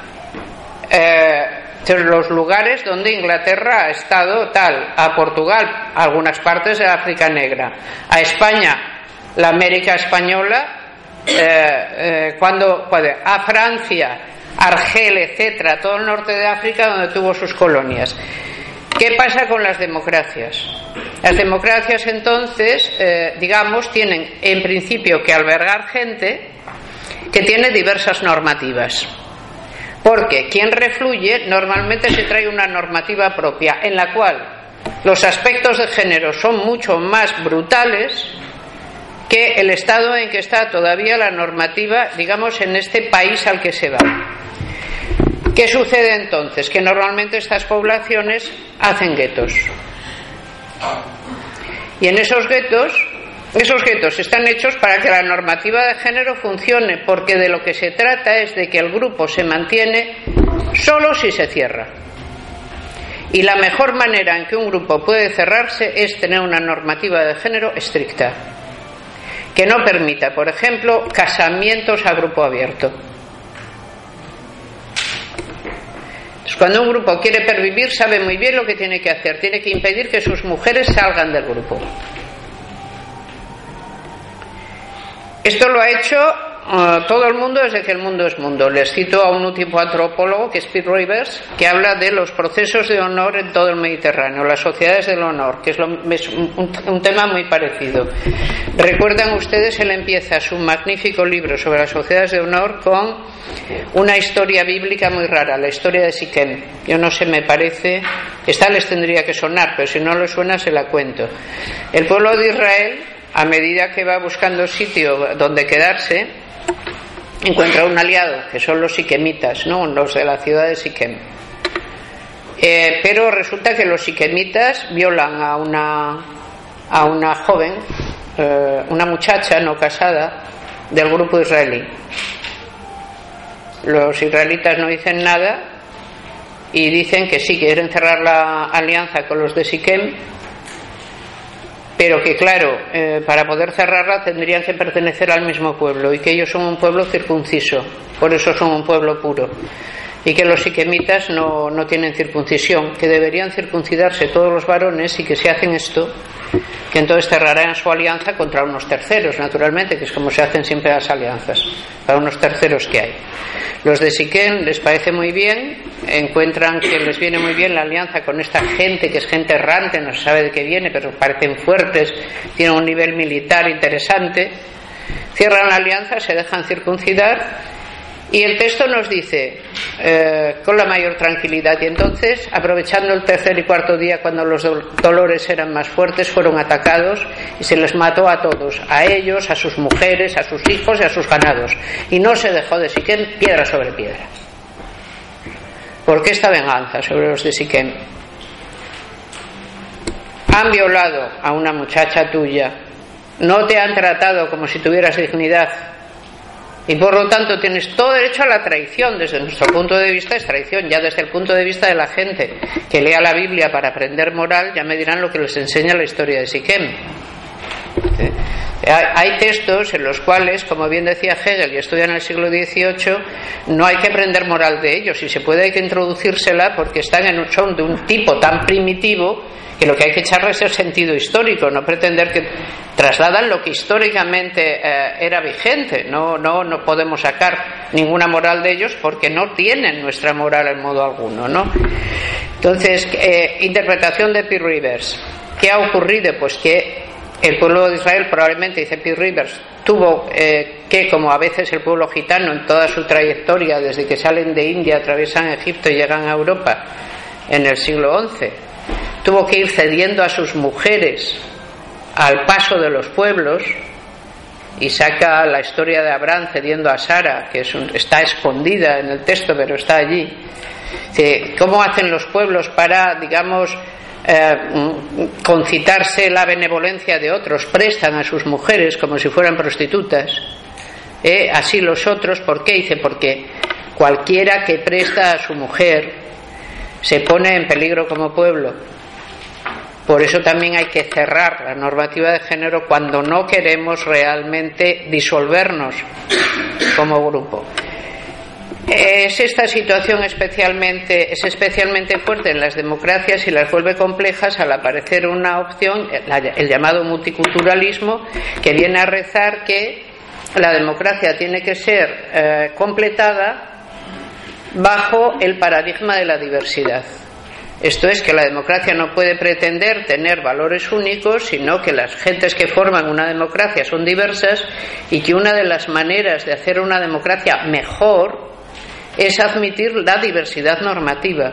eh, los lugares donde Inglaterra ha estado tal, a Portugal, algunas partes de África Negra, a España, la América Española, eh, cuando a Francia, Argel, etcétera, todo el norte de África donde tuvo sus colonias. ¿Qué pasa con las democracias? Las democracias entonces, eh, digamos, tienen en principio que albergar gente que tiene diversas normativas. Porque quien refluye normalmente se trae una normativa propia en la cual los aspectos de género son mucho más brutales que el estado en que está todavía la normativa, digamos, en este país al que se va. ¿Qué sucede entonces? Que normalmente estas poblaciones hacen guetos. Y en esos guetos, esos guetos están hechos para que la normativa de género funcione, porque de lo que se trata es de que el grupo se mantiene solo si se cierra. Y la mejor manera en que un grupo puede cerrarse es tener una normativa de género estricta, que no permita, por ejemplo, casamientos a grupo abierto Cuando un grupo quiere pervivir, sabe muy bien lo que tiene que hacer. Tiene que impedir que sus mujeres salgan del grupo. Esto lo ha hecho todo el mundo desde que el mundo es mundo. Les cito a un último antropólogo, que es Pete Rivers, que habla de los procesos de honor en todo el Mediterráneo, las sociedades del honor, que es, un, tema muy parecido. Recuerdan ustedes, él empieza su magnífico libro sobre las sociedades de honor con una historia bíblica muy rara, la historia de Siquem. Yo no sé, me parece, esta les tendría que sonar, pero si no le suena se la cuento. El pueblo de Israel, a medida que va buscando sitio donde quedarse, encuentra un aliado, que son los siquemitas, ¿no? los de la ciudad de Siquem. Eh, pero resulta que los siquemitas violan a una, a una joven, eh, una muchacha no casada, del grupo israelí. Los israelitas no dicen nada y dicen que sí quieren cerrar la alianza con los de Siquem, pero que claro, eh, para poder cerrarla tendrían que pertenecer al mismo pueblo y que ellos son un pueblo circunciso, por eso son un pueblo puro. Y que los siquemitas no, no tienen circuncisión, que deberían circuncidarse todos los varones y que si hacen esto, que entonces cerrarán su alianza contra unos terceros, naturalmente, que es como se hacen siempre las alianzas, para unos terceros que hay. Los de Siquén les parece muy bien, encuentran que les viene muy bien la alianza con esta gente, que es gente errante, no se sabe de qué viene, pero parecen fuertes, tienen un nivel militar interesante, cierran la alianza, se dejan circuncidar y el texto nos dice, eh, con la mayor tranquilidad, y entonces, aprovechando el tercer y cuarto día, cuando los dolores eran más fuertes, fueron atacados y se les mató a todos, a ellos, a sus mujeres, a sus hijos y a sus ganados. Y no se dejó de Siquén piedra sobre piedra. ¿Por qué esta venganza sobre los de Siquén? Han violado a una muchacha tuya, no te han tratado como si tuvieras dignidad, y por lo tanto tienes todo derecho a la traición. Desde nuestro punto de vista es traición. Ya desde el punto de vista de la gente que lea la Biblia para aprender moral, ya me dirán lo que les enseña la historia de Siquem. Hay textos en los cuales, como bien decía Hegel, y estudian en el siglo XVIII, no hay que aprender moral de ellos, y se puede hay que introducírsela porque están en un, son de un tipo tan primitivo que lo que hay que echarle es el sentido histórico, no pretender que trasladan lo que históricamente eh, era vigente. No, no, no podemos sacar ninguna moral de ellos porque no tienen nuestra moral en modo alguno. ¿no? Entonces, eh, interpretación de P. Rivers. ¿Qué ha ocurrido? Pues que el pueblo de Israel probablemente, dice P. Rivers, tuvo eh, que, como a veces el pueblo gitano en toda su trayectoria, desde que salen de India, atraviesan Egipto y llegan a Europa en el siglo XI, tuvo que ir cediendo a sus mujeres al paso de los pueblos y saca la historia de Abraham cediendo a Sara, que está escondida en el texto, pero está allí. ¿Cómo hacen los pueblos para, digamos, eh, concitarse la benevolencia de otros? Prestan a sus mujeres como si fueran prostitutas. ¿Eh? Así los otros, ¿por qué? Dice, porque cualquiera que presta a su mujer se pone en peligro como pueblo por eso también hay que cerrar la normativa de género cuando no queremos realmente disolvernos como grupo. Es esta situación especialmente, es especialmente fuerte en las democracias y las vuelve complejas al aparecer una opción, el llamado multiculturalismo, que viene a rezar que la democracia tiene que ser eh, completada bajo el paradigma de la diversidad. Esto es que la democracia no puede pretender tener valores únicos, sino que las gentes que forman una democracia son diversas y que una de las maneras de hacer una democracia mejor es admitir la diversidad normativa.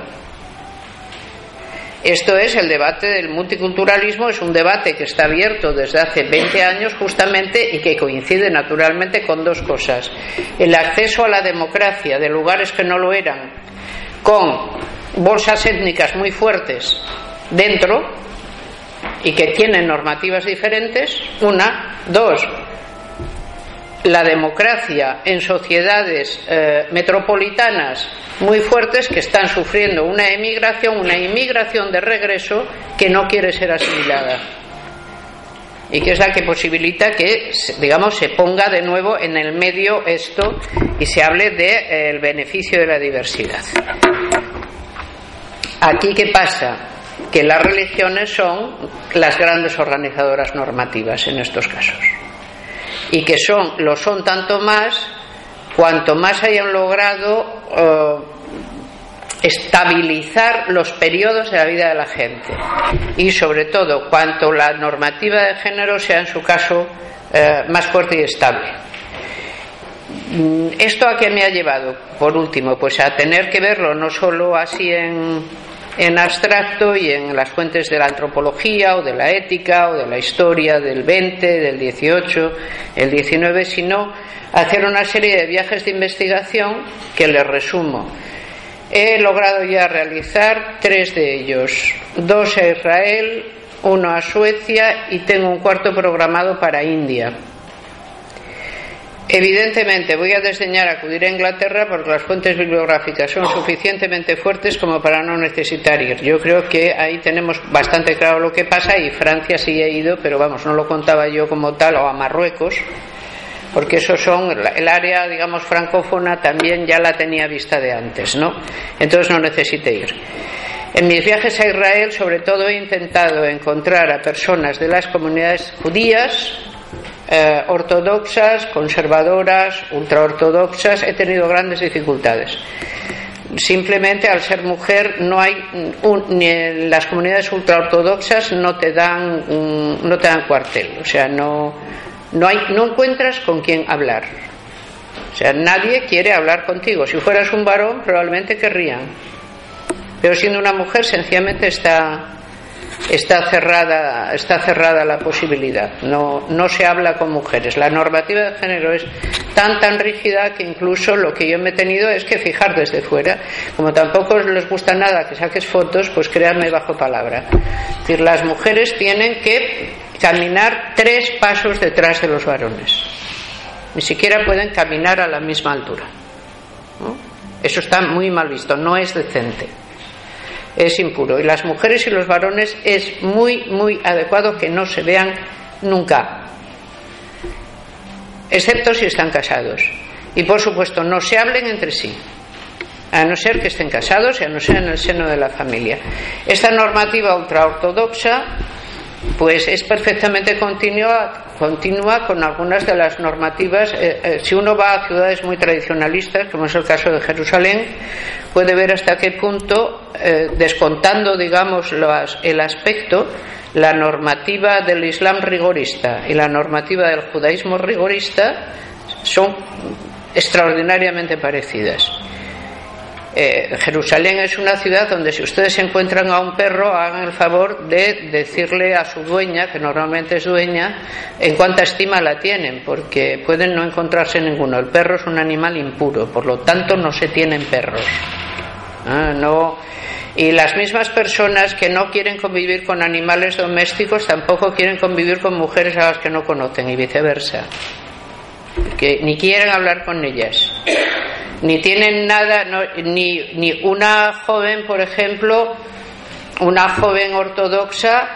Esto es el debate del multiculturalismo, es un debate que está abierto desde hace 20 años justamente y que coincide naturalmente con dos cosas. El acceso a la democracia de lugares que no lo eran, con bolsas étnicas muy fuertes dentro y que tienen normativas diferentes, una, dos, la democracia en sociedades eh, metropolitanas muy fuertes que están sufriendo una emigración, una inmigración de regreso que no quiere ser asimilada y que es la que posibilita que, digamos, se ponga de nuevo en el medio esto y se hable del de, eh, beneficio de la diversidad. Aquí, ¿qué pasa? Que las religiones son las grandes organizadoras normativas en estos casos. Y que son, lo son tanto más cuanto más hayan logrado eh, estabilizar los periodos de la vida de la gente. Y sobre todo, cuanto la normativa de género sea en su caso eh, más fuerte y estable. Mm, ¿Esto a qué me ha llevado? Por último, pues a tener que verlo no solo así en, en abstracto y en las fuentes de la antropología o de la ética o de la historia del 20, del 18, el 19, sino hacer una serie de viajes de investigación que les resumo. He logrado ya realizar tres de ellos, dos a Israel, uno a Suecia y tengo un cuarto programado para India. Evidentemente voy a desdeñar acudir a Inglaterra porque las fuentes bibliográficas son suficientemente fuertes como para no necesitar ir. Yo creo que ahí tenemos bastante claro lo que pasa y Francia sí ha ido, pero vamos, no lo contaba yo como tal, o a Marruecos, porque eso son, el área, digamos, francófona también ya la tenía vista de antes, ¿no? Entonces no necesite ir. En mis viajes a Israel, sobre todo, he intentado encontrar a personas de las comunidades judías, eh, ortodoxas, conservadoras, ultraortodoxas. He tenido grandes dificultades. Simplemente al ser mujer no hay ni en las comunidades ultraortodoxas no te dan no te dan cuartel, o sea no no hay no encuentras con quién hablar. O sea, nadie quiere hablar contigo. Si fueras un varón, probablemente querrían. Pero siendo una mujer, sencillamente está, está, cerrada, está cerrada la posibilidad. No, no se habla con mujeres. La normativa de género es tan, tan rígida que incluso lo que yo me he tenido es que fijar desde fuera. Como tampoco les gusta nada que saques fotos, pues créanme bajo palabra. Es decir, las mujeres tienen que caminar tres pasos detrás de los varones ni siquiera pueden caminar a la misma altura. Eso está muy mal visto, no es decente, es impuro. Y las mujeres y los varones es muy, muy adecuado que no se vean nunca, excepto si están casados. Y por supuesto, no se hablen entre sí, a no ser que estén casados y a no ser en el seno de la familia. Esta normativa ultraortodoxa pues es perfectamente continua, continua con algunas de las normativas. Eh, eh, si uno va a ciudades muy tradicionalistas, como es el caso de Jerusalén, puede ver hasta qué punto, eh, descontando, digamos, el aspecto, la normativa del Islam rigorista y la normativa del judaísmo rigorista son extraordinariamente parecidas. Eh, Jerusalén es una ciudad donde si ustedes encuentran a un perro, hagan el favor de decirle a su dueña, que normalmente es dueña, en cuánta estima la tienen, porque pueden no encontrarse ninguno. El perro es un animal impuro, por lo tanto no se tienen perros. Ah, no. Y las mismas personas que no quieren convivir con animales domésticos tampoco quieren convivir con mujeres a las que no conocen y viceversa. Que ni quieren hablar con ellas ni tienen nada, ni, ni una joven, por ejemplo, una joven ortodoxa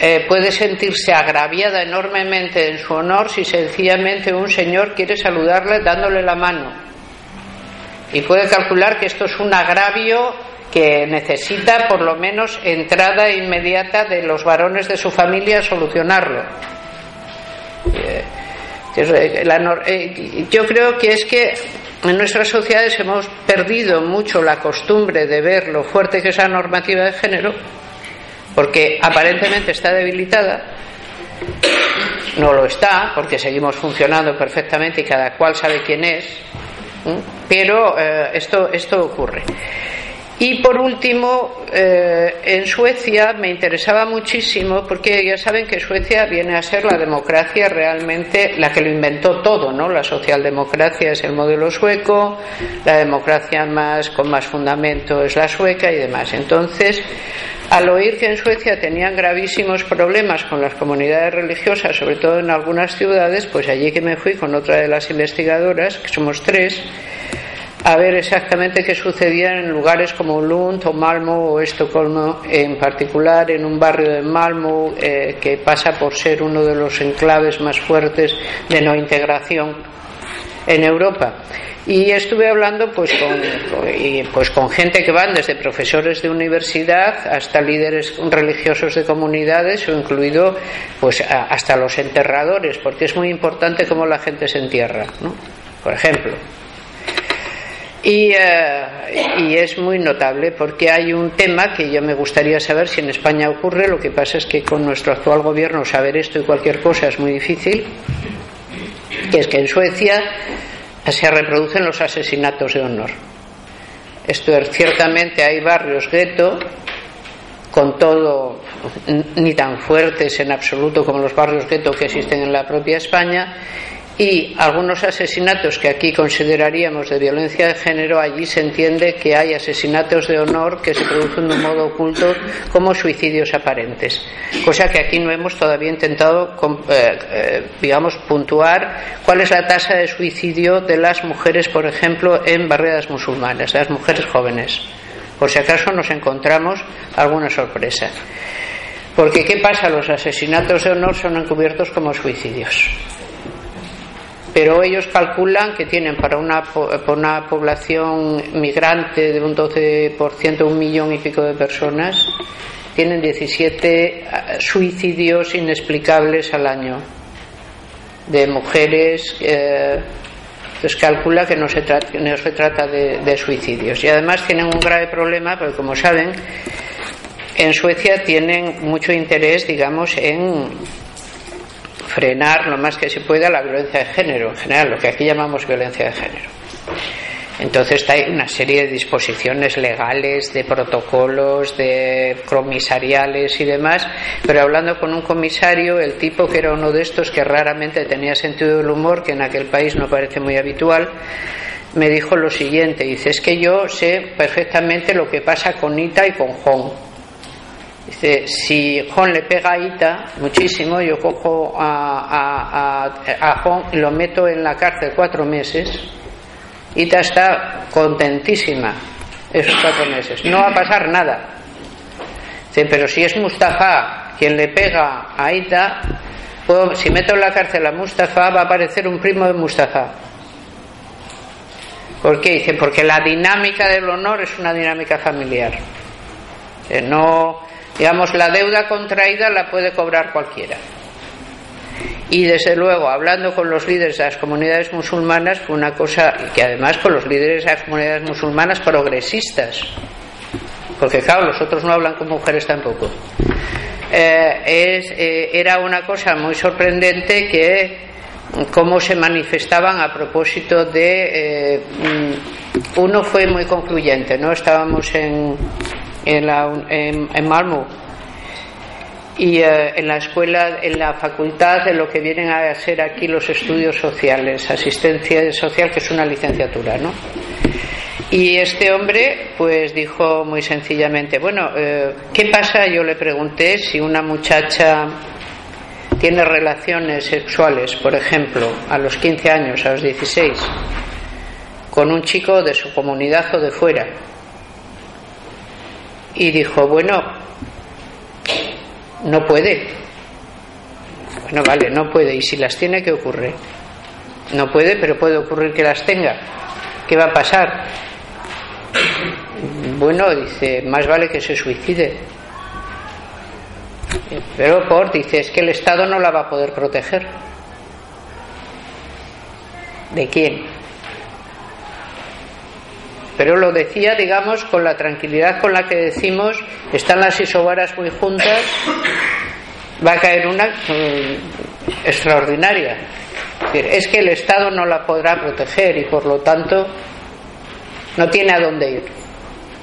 eh, puede sentirse agraviada enormemente en su honor si sencillamente un señor quiere saludarle dándole la mano. Y puede calcular que esto es un agravio que necesita por lo menos entrada inmediata de los varones de su familia a solucionarlo. Eh, yo creo que es que en nuestras sociedades hemos perdido mucho la costumbre de ver lo fuerte que es la normativa de género, porque aparentemente está debilitada. No lo está, porque seguimos funcionando perfectamente y cada cual sabe quién es, pero eh, esto, esto ocurre. Y por último, eh, en Suecia me interesaba muchísimo porque ya saben que Suecia viene a ser la democracia realmente la que lo inventó todo, ¿no? La socialdemocracia es el modelo sueco, la democracia más con más fundamento es la sueca y demás. Entonces, al oír que en Suecia tenían gravísimos problemas con las comunidades religiosas, sobre todo en algunas ciudades, pues allí que me fui con otra de las investigadoras, que somos tres, a ver exactamente qué sucedía en lugares como Lund o Malmo o Estocolmo, en particular en un barrio de Malmo eh, que pasa por ser uno de los enclaves más fuertes de no integración en Europa. Y estuve hablando pues con, pues gente que van desde profesores de universidad hasta líderes religiosos de comunidades o incluido pues hasta los enterradores, porque es muy importante cómo la gente se entierra, ¿no? Por ejemplo, eh, y, es muy notable porque hay un tema que yo me gustaría saber si en España ocurre. Lo que pasa es que con nuestro actual gobierno saber esto y cualquier cosa es muy difícil. Que es que en Suecia se reproducen los asesinatos de honor. Esto es, ciertamente hay barrios gueto con todo ni tan fuertes en absoluto como los barrios gueto que existen en la propia España y algunos asesinatos que aquí consideraríamos de violencia de género, allí se entiende que hay asesinatos de honor que se producen de un modo oculto como suicidios aparentes. Cosa que aquí no hemos todavía intentado, eh, eh, digamos, puntuar cuál es la tasa de suicidio de las mujeres, por ejemplo, en barriadas musulmanas, las mujeres jóvenes. Por si acaso nos encontramos alguna sorpresa. Porque, ¿qué pasa? Los asesinatos de honor son encubiertos como suicidios. Pero ellos calculan que tienen para una, una población migrante de un 12%, un millón y pico de personas, tienen 17 eh, suicidios inexplicables al año de mujeres. Eh, pues calcula que no se, trata, no se trata de, de, suicidios. Y además tienen un grave problema, porque como saben, en Suecia tienen mucho interés, digamos, en frenar lo más que se pueda la violencia de género, en general, lo que aquí llamamos violencia de género. Entonces hay una serie de disposiciones legales, de protocolos, de comisariales y demás, pero hablando con un comisario, el tipo que era uno de estos que raramente tenía sentido del humor, que en aquel país no parece muy habitual, me dijo lo siguiente, dice, es que yo sé perfectamente lo que pasa con Ita y con Hong. Dice, si Hong le pega a Ita muchísimo, yo cojo a, a, y lo meto en la cárcel cuatro meses Ita está contentísima esos cuatro meses. No va a pasar nada. pero si es Mustafa quien le pega a Ita, si meto en la cárcel a Mustafa, va a aparecer un primo de Mustafa. ¿Por qué? Dice, porque la dinámica del honor es una dinámica familiar. No, digamos, la deuda contraída la puede cobrar cualquiera. Y desde luego, hablando con los líderes de las comunidades musulmanas, fue una cosa que además con los líderes de las comunidades musulmanas progresistas, porque claro, los otros no hablan con mujeres tampoco. Eh, eh, era una cosa muy sorprendente que cómo se manifestaban a propósito de eh, mm, uno fue muy concluyente no estábamos en en, la, en, en Malmo y eh, en la escuela, en la facultad, de lo que vienen a ser aquí los estudios sociales, asistencia social, que es una licenciatura, ¿no? Y este hombre, pues dijo muy sencillamente, bueno, eh, ¿qué pasa? Yo le pregunté si una muchacha tiene relaciones sexuales, por ejemplo, a los 15 años, a los 16, con un chico de su comunidad o de fuera. Y dijo, bueno, no puede. Bueno, vale, no puede. ¿Y si las tiene, qué ocurre? No puede, pero puede ocurrir que las tenga. ¿Qué va a pasar? Bueno, dice, más vale que se suicide. Pero por, dice, es que el Estado no la va a poder proteger. ¿De quién? Pero lo decía, digamos, con la tranquilidad con la que decimos, están las isobaras muy juntas, va a caer una mm, extraordinaria. Es que el Estado no la podrá proteger y por lo tanto no tiene a dónde ir.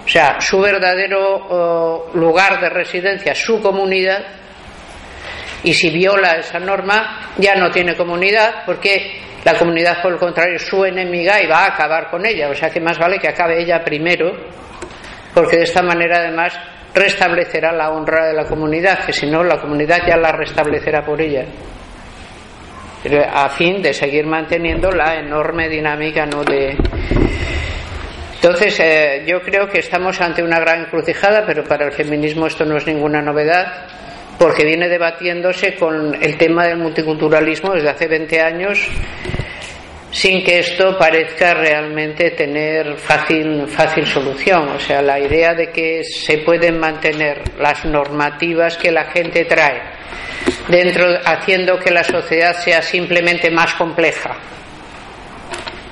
O sea, su verdadero lugar de residencia, su comunidad, y si viola esa norma ya no tiene comunidad porque la comunidad, por el contrario, es su enemiga y va a acabar con ella. O sea que más vale que acabe ella primero, porque de esta manera además restablecerá la honra de la comunidad, que si no, la comunidad ya la restablecerá por ella. a fin de seguir manteniendo la enorme dinámica ¿no? de, entonces, eh, yo creo que estamos ante una gran encrucijada, pero para el feminismo esto no es ninguna novedad porque viene debatiéndose con el tema del multiculturalismo desde hace 20 años sin que esto parezca realmente tener fácil, solución. O sea, la idea de que se pueden mantener las normativas que la gente trae dentro, haciendo que la sociedad sea simplemente más compleja,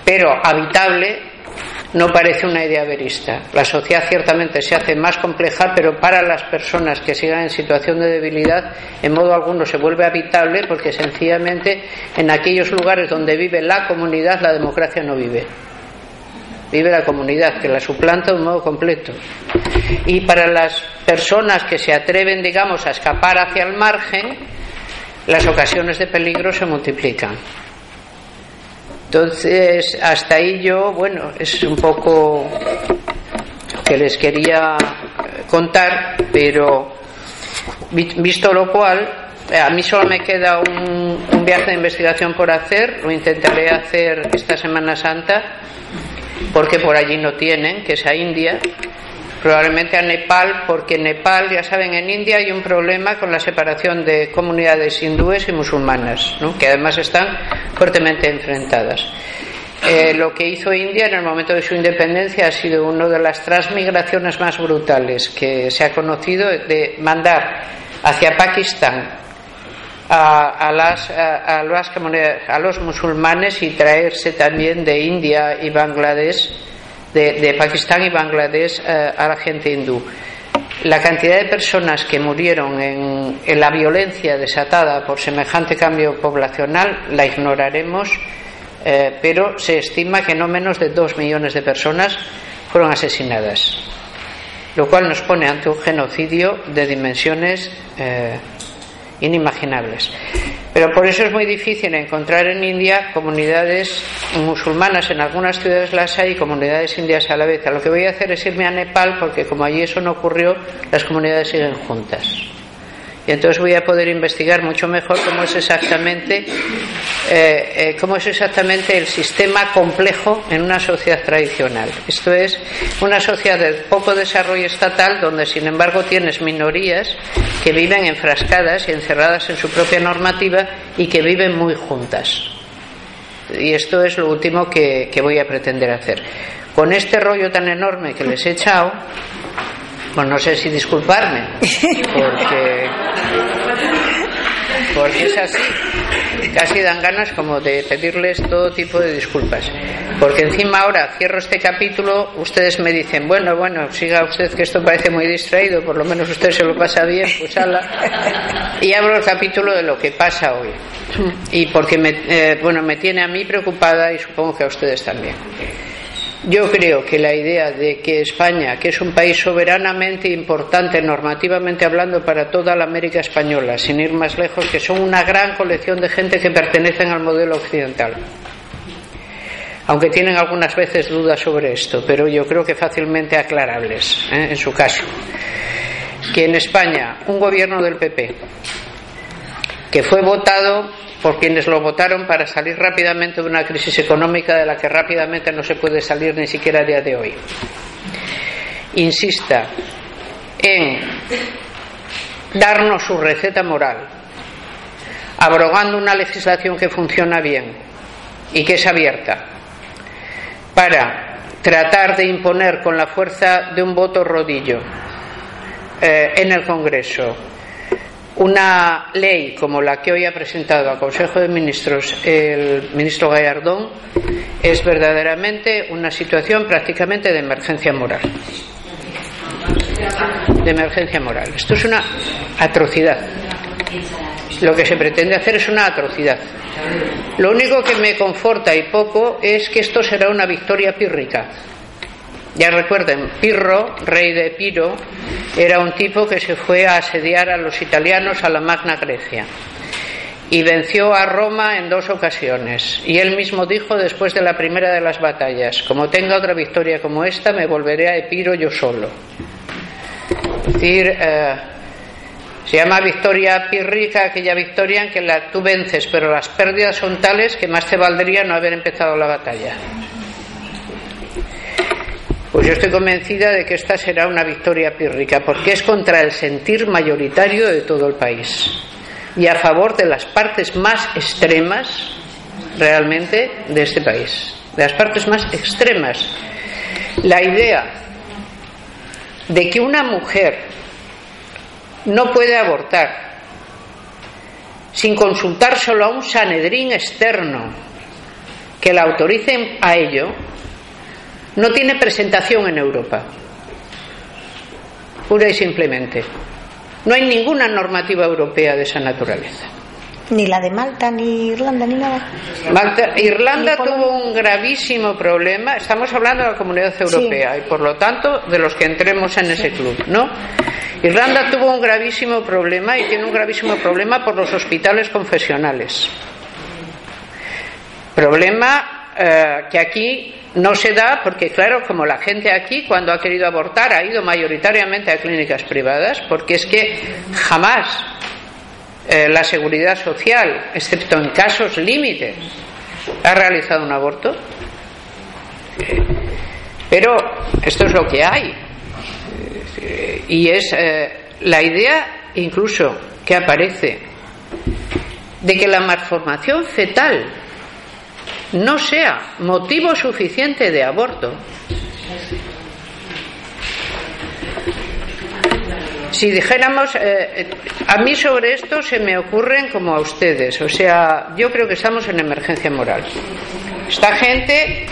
pero habitable, no parece una idea verista. La sociedad ciertamente se hace más compleja, pero para las personas que sigan en situación de debilidad, en modo alguno se vuelve habitable porque sencillamente en aquellos lugares donde vive la comunidad, la democracia no vive. Vive la comunidad, que la suplanta de un modo completo. Y para las personas que se atreven, digamos, a escapar hacia el margen, las ocasiones de peligro se multiplican. Entonces, hasta ahí yo, bueno, es un poco que les quería contar, pero visto lo cual, a mí solo me queda un, un, viaje de investigación por hacer, lo intentaré hacer esta Semana Santa, porque por allí no tienen, que es a India. Probablemente a Nepal, porque en Nepal, ya saben, en India hay un problema con la separación de comunidades hindúes y musulmanas, que además están fuertemente enfrentadas. Eh, lo que hizo India en el momento de su independencia ha sido una de las transmigraciones más brutales que se ha conocido de mandar hacia Pakistán a, las, a, a los musulmanes y traerse también de India y Bangladesh, de, Pakistán y Bangladesh eh, a la gente hindú. La cantidad de personas que murieron en, en la violencia desatada por semejante cambio poblacional la ignoraremos eh, pero se estima que no menos de dos millones de personas fueron asesinadas, lo cual nos pone ante un genocidio de dimensiones eh, inimaginables. Pero por eso es muy difícil encontrar en India comunidades musulmanas, en algunas ciudades las hay, y comunidades indias a la vez. Lo que voy a hacer es irme a Nepal, porque como allí eso no ocurrió, las comunidades siguen juntas y entonces voy a poder investigar mucho mejor cómo es exactamente eh, eh, cómo es exactamente el sistema complejo en una sociedad tradicional. Esto es una sociedad de poco desarrollo estatal donde sin embargo tienes minorías que viven enfrascadas y encerradas en su propia normativa y que viven muy juntas. Y esto es lo último que, que voy a pretender hacer. Con este rollo tan enorme que les he echado, pues no sé si disculparme, porque, porque es así. Casi dan ganas como de pedirles todo tipo de disculpas. Porque encima ahora cierro este capítulo, ustedes me dicen, bueno, bueno, siga usted que esto parece muy distraído, por lo menos usted se lo pasa bien, pues ala. Y abro el capítulo de lo que pasa hoy. Y porque eh, bueno, me tiene a mí preocupada y supongo que a ustedes también. Yo creo que la idea de que España, que es un país soberanamente importante normativamente hablando para toda la América española, sin ir más lejos, que son una gran colección de gente que pertenecen al modelo occidental. Aunque tienen algunas veces dudas sobre esto, pero yo creo que fácilmente aclarables ¿eh? en su caso. Que en España un gobierno del PP que fue votado por quienes lo votaron para salir rápidamente de una crisis económica de la que rápidamente no se puede salir ni siquiera a día de hoy. Insista en darnos su receta moral, abrogando una legislación que funciona bien y que es abierta, para tratar de imponer con la fuerza de un voto rodillo eh, en el Congreso una ley como la que hoy ha presentado al Consejo de Ministros el ministro Gallardón es verdaderamente una situación prácticamente de emergencia moral. De emergencia moral. Esto es una atrocidad. Lo que se pretende hacer es una atrocidad. Lo único que me conforta y poco es que esto será una victoria pírrica ya recuerden, Pirro, rey de Piro, era un tipo que se fue a asediar a los italianos a la Magna Grecia y venció a Roma en dos ocasiones. Y él mismo dijo después de la primera de las batallas, como tenga otra victoria como esta, me volveré a Epiro yo solo. Es decir, eh, se llama victoria pírrica aquella victoria en que la, tú vences, pero las pérdidas son tales que más te valdría no haber empezado la batalla. Pues yo estoy convencida de que esta será una victoria pírrica, porque es contra el sentir mayoritario de todo el país y a favor de las partes más extremas realmente de este país, de las partes más extremas. La idea de que una mujer no puede abortar sin consultar solo a un sanedrín externo que la autorice a ello, no tiene presentación en Europa. Pura y simplemente. No hay ninguna normativa europea de esa naturaleza. Ni la de Malta, ni Irlanda, ni nada. Irlanda tuvo un gravísimo problema. Estamos hablando de la comunidad europea y por lo tanto de los que entremos en ese club, ¿no? Irlanda tuvo un gravísimo problema y tiene un gravísimo problema por los hospitales confesionales. Problema eh, que aquí no se da porque, claro, como la gente aquí cuando ha querido abortar ha ido mayoritariamente a clínicas privadas, porque es que jamás eh, la seguridad social, excepto en casos límites, ha realizado un aborto. Pero esto es lo que hay. y es eh, la idea incluso que aparece de que la malformación fetal no sea motivo suficiente de aborto, si dijéramos, eh, a mí sobre esto se me ocurren como a ustedes, o sea, yo creo que estamos en emergencia moral. Esta gente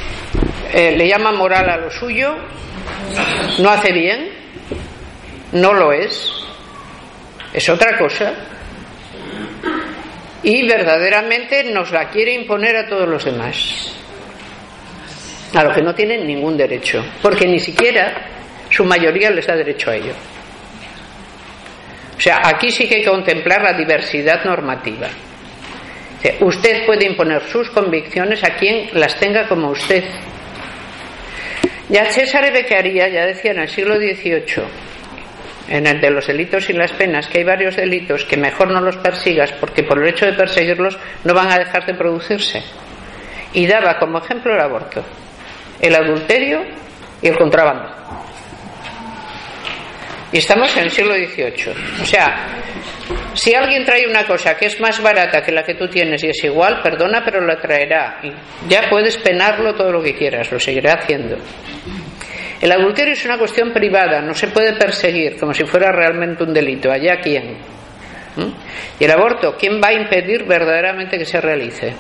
eh, le llama moral a lo suyo, no hace bien, no lo es, es otra cosa, y verdaderamente nos la quiere imponer a todos los demás, a lo que no tienen ningún derecho, porque ni siquiera su mayoría les da derecho a ello. O sea, aquí sí que hay que contemplar la diversidad normativa. Usted puede imponer sus convicciones a quien las tenga como usted. Ya César Beccaria ya decía en el siglo XVIII, en el de los delitos y las penas, que hay varios delitos que mejor no los persigas porque por el hecho de perseguirlos no van a dejar de producirse. Y daba como ejemplo el aborto, el adulterio y el contrabando. Y estamos en el siglo XVIII. O sea, si alguien trae una cosa que es más barata que la que tú tienes y es igual, perdona, pero la traerá. Y ya puedes penarlo todo lo que quieras, lo seguirá haciendo. El adulterio es una cuestión privada, no se puede perseguir como si fuera realmente un delito. Allá quién. ¿Mm? Y el aborto, ¿quién va a impedir verdaderamente que se realice?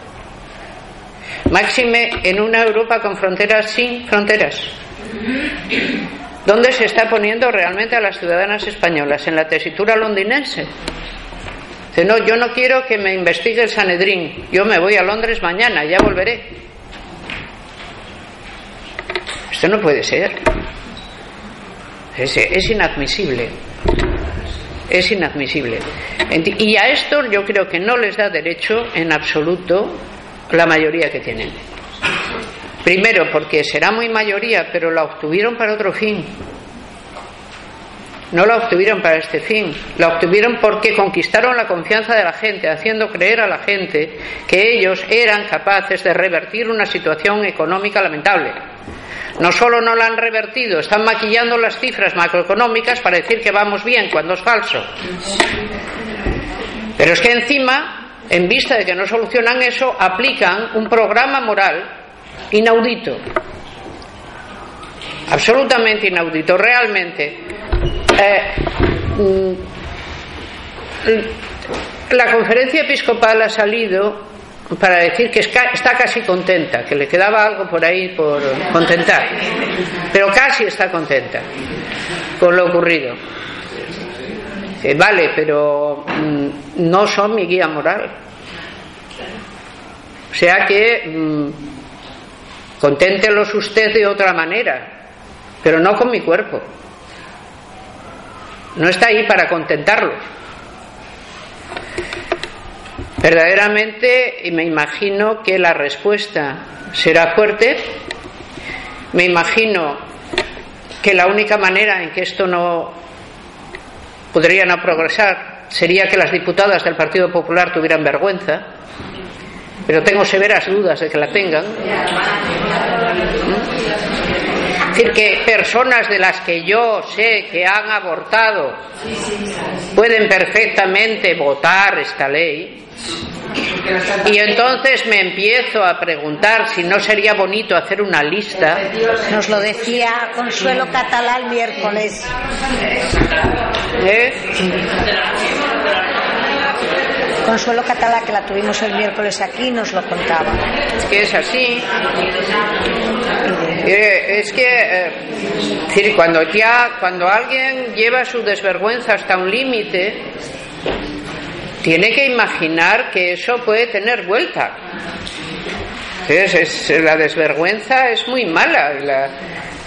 Máxime en una Europa con fronteras sin fronteras. ¿Dónde se está poniendo realmente a las ciudadanas españolas? En la tesitura londinense. Dice, no, yo no quiero que me investigue el Sanedrín. Yo me voy a Londres mañana, ya volveré. Esto no puede ser. Es, es inadmisible. Es inadmisible. Y a esto yo creo que no les da derecho en absoluto la mayoría que tienen. Primero, porque será muy mayoría, pero la obtuvieron para otro fin. No la obtuvieron para este fin, la obtuvieron porque conquistaron la confianza de la gente, haciendo creer a la gente que ellos eran capaces de revertir una situación económica lamentable. No solo no la han revertido, están maquillando las cifras macroeconómicas para decir que vamos bien cuando es falso. Pero es que encima, en vista de que no solucionan eso, aplican un programa moral inaudito, absolutamente inaudito, realmente. Eh, mm, la conferencia episcopal ha salido para decir que está casi contenta, que le quedaba algo por ahí por contentar, pero casi está contenta con lo ocurrido. vale, pero mm, no son mi guía moral. O sea que mm, Conténtelos usted de otra manera, pero no con mi cuerpo. No está ahí para contentarlos. Verdaderamente me imagino que la respuesta será fuerte. Me imagino que la única manera en que esto no podría no progresar sería que las diputadas del Partido Popular tuvieran vergüenza pero tengo severas dudas de que la tengan. Decir, que personas de las que yo sé que han abortado pueden perfectamente votar esta ley. Y entonces me empiezo a preguntar si no sería bonito hacer una lista. Nos lo decía Consuelo Catalá el miércoles. ¿Eh? Consuelo Catalá, que la tuvimos el miércoles aquí, nos lo contaba. Es que es así. Eh, es que eh, cuando ya cuando alguien lleva su desvergüenza hasta un límite, tiene que imaginar que eso puede tener vuelta. Es, la desvergüenza es muy mala. La,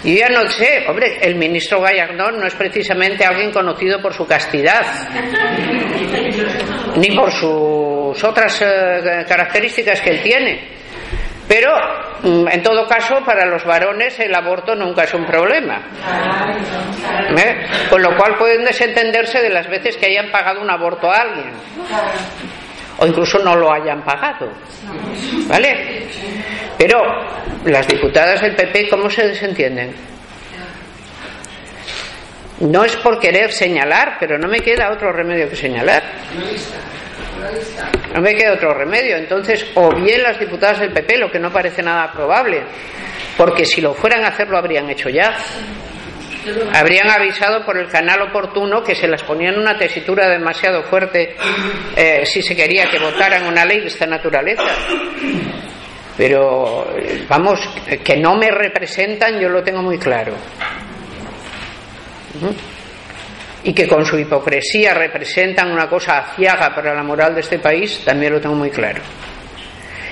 yo ya no sé, hombre, el ministro Gallardón no es precisamente alguien conocido por su castidad, ni por sus otras eh, características que él tiene. Pero, mm, en todo caso, para los varones el aborto nunca es un problema. ¿Eh? Con lo cual pueden desentenderse de las veces que hayan pagado un aborto a alguien. O incluso no lo hayan pagado. ¿Vale? Pero las diputadas del PP, ¿cómo se desentienden? No es por querer señalar, pero no me queda otro remedio que señalar. No me queda otro remedio. Entonces, o bien las diputadas del PP, lo que no parece nada probable, porque si lo fueran a hacer lo habrían hecho ya. Habrían avisado por el canal oportuno que se las ponía en una tesitura demasiado fuerte eh, si se quería que votaran una ley de esta naturaleza. Pero, vamos, que no me representan, yo lo tengo muy claro. Y que con su hipocresía representan una cosa aciaga para la moral de este país, también lo tengo muy claro.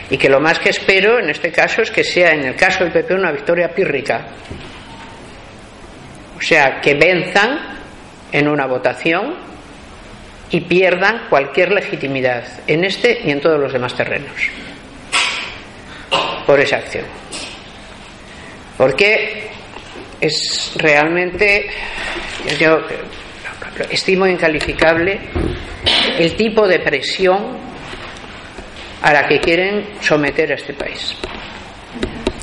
Y que lo más que espero en este caso es que sea, en el caso del PP, una victoria pírrica. O sea, que venzan en una votación y pierdan cualquier legitimidad en este y en todos los demás terrenos por esa acción. Porque es realmente, yo estimo incalificable el tipo de presión a la que quieren someter a este país.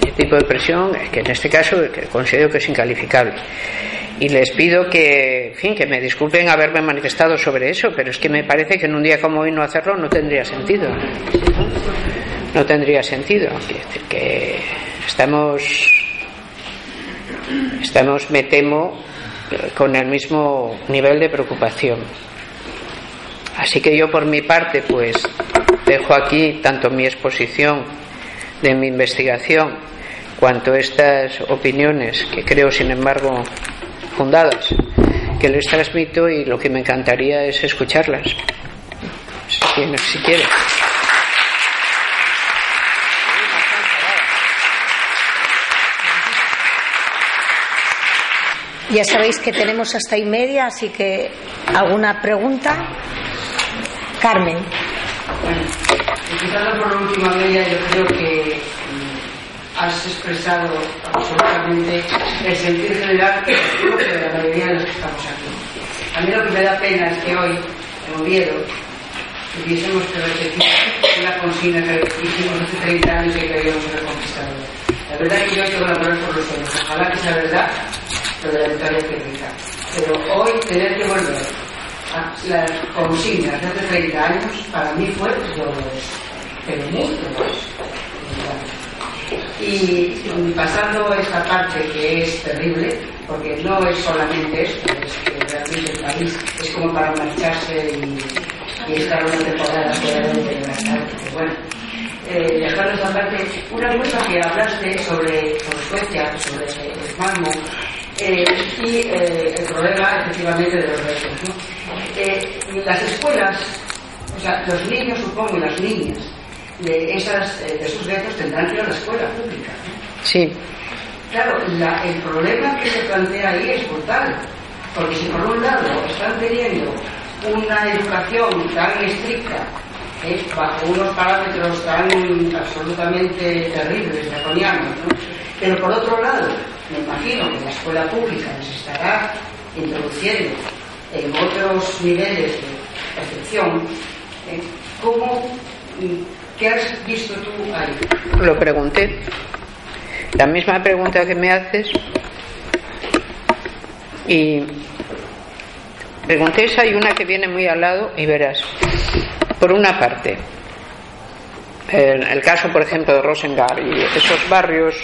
El tipo de presión que en este caso considero que es incalificable. Y les pido que, en fin, que me disculpen haberme manifestado sobre eso, pero es que me parece que en un día como hoy no hacerlo no tendría sentido no tendría sentido. que estamos, estamos, me temo, con el mismo nivel de preocupación. Así que yo por mi parte, pues dejo aquí tanto mi exposición de mi investigación cuanto estas opiniones que creo, sin embargo, fundadas, que les transmito y lo que me encantaría es escucharlas. Si, si. Ya sabéis que tenemos hasta y media, así que ¿alguna pregunta? Carmen. Empezando por la última media, yo creo que mm, has expresado absolutamente el sentido general que de la mayoría de los que estamos aquí. A mí lo que me da pena es que hoy, en Oviedo, tuviésemos que repetir una consigna que hicimos hace 30 años y que habíamos reconquistado. La verdad es que yo tengo la poner por los sueños. Ojalá que sea verdad de la victoria técnica. Pero hoy tener que volver a las consignas de hace 30 años, para mí fue doloroso, pero mucho Y pasando esta parte que es terrible, porque no es solamente esto, es que realmente el país es como para marcharse y, y estar una temporada fuera de la tarde. Bueno, eh, dejando esta parte, una cosa que hablaste sobre, Suecia, sobre el Malmo, eh, y eh, el problema efectivamente de los retos. Eh, las escuelas, o sea, los niños supongo y las niñas de, esas, de esos retos tendrán que ir a la escuela pública. Sí. Claro, el problema que se plantea ahí es brutal, porque si por un lado están teniendo una educación tan estricta, bajo unos parámetros tan absolutamente terribles, draconianos, ¿no? pero por otro lado me imagino que la escuela pública nos estará introduciendo en otros niveles de percepción. ¿eh? ¿Cómo, ¿Qué has visto tú ahí? Lo pregunté. La misma pregunta que me haces. Y pregunté esa y una que viene muy al lado y verás. Por una parte, en el caso, por ejemplo, de Rosengar y esos barrios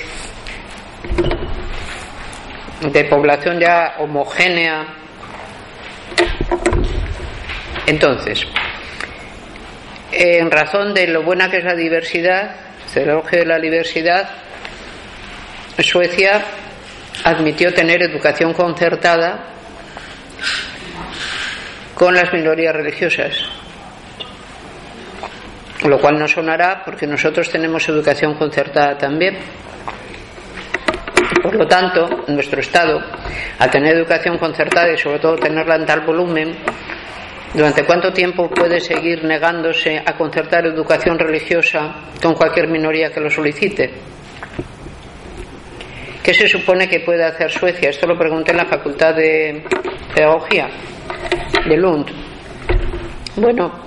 de población ya homogénea. Entonces, en razón de lo buena que es la diversidad, el auge de la diversidad, Suecia admitió tener educación concertada con las minorías religiosas. Lo cual no sonará porque nosotros tenemos educación concertada también. Por lo tanto, nuestro Estado, al tener educación concertada y sobre todo tenerla en tal volumen, ¿durante cuánto tiempo puede seguir negándose a concertar educación religiosa con cualquier minoría que lo solicite? ¿Qué se supone que puede hacer Suecia? Esto lo pregunté en la Facultad de Pedagogía de Lund. Bueno,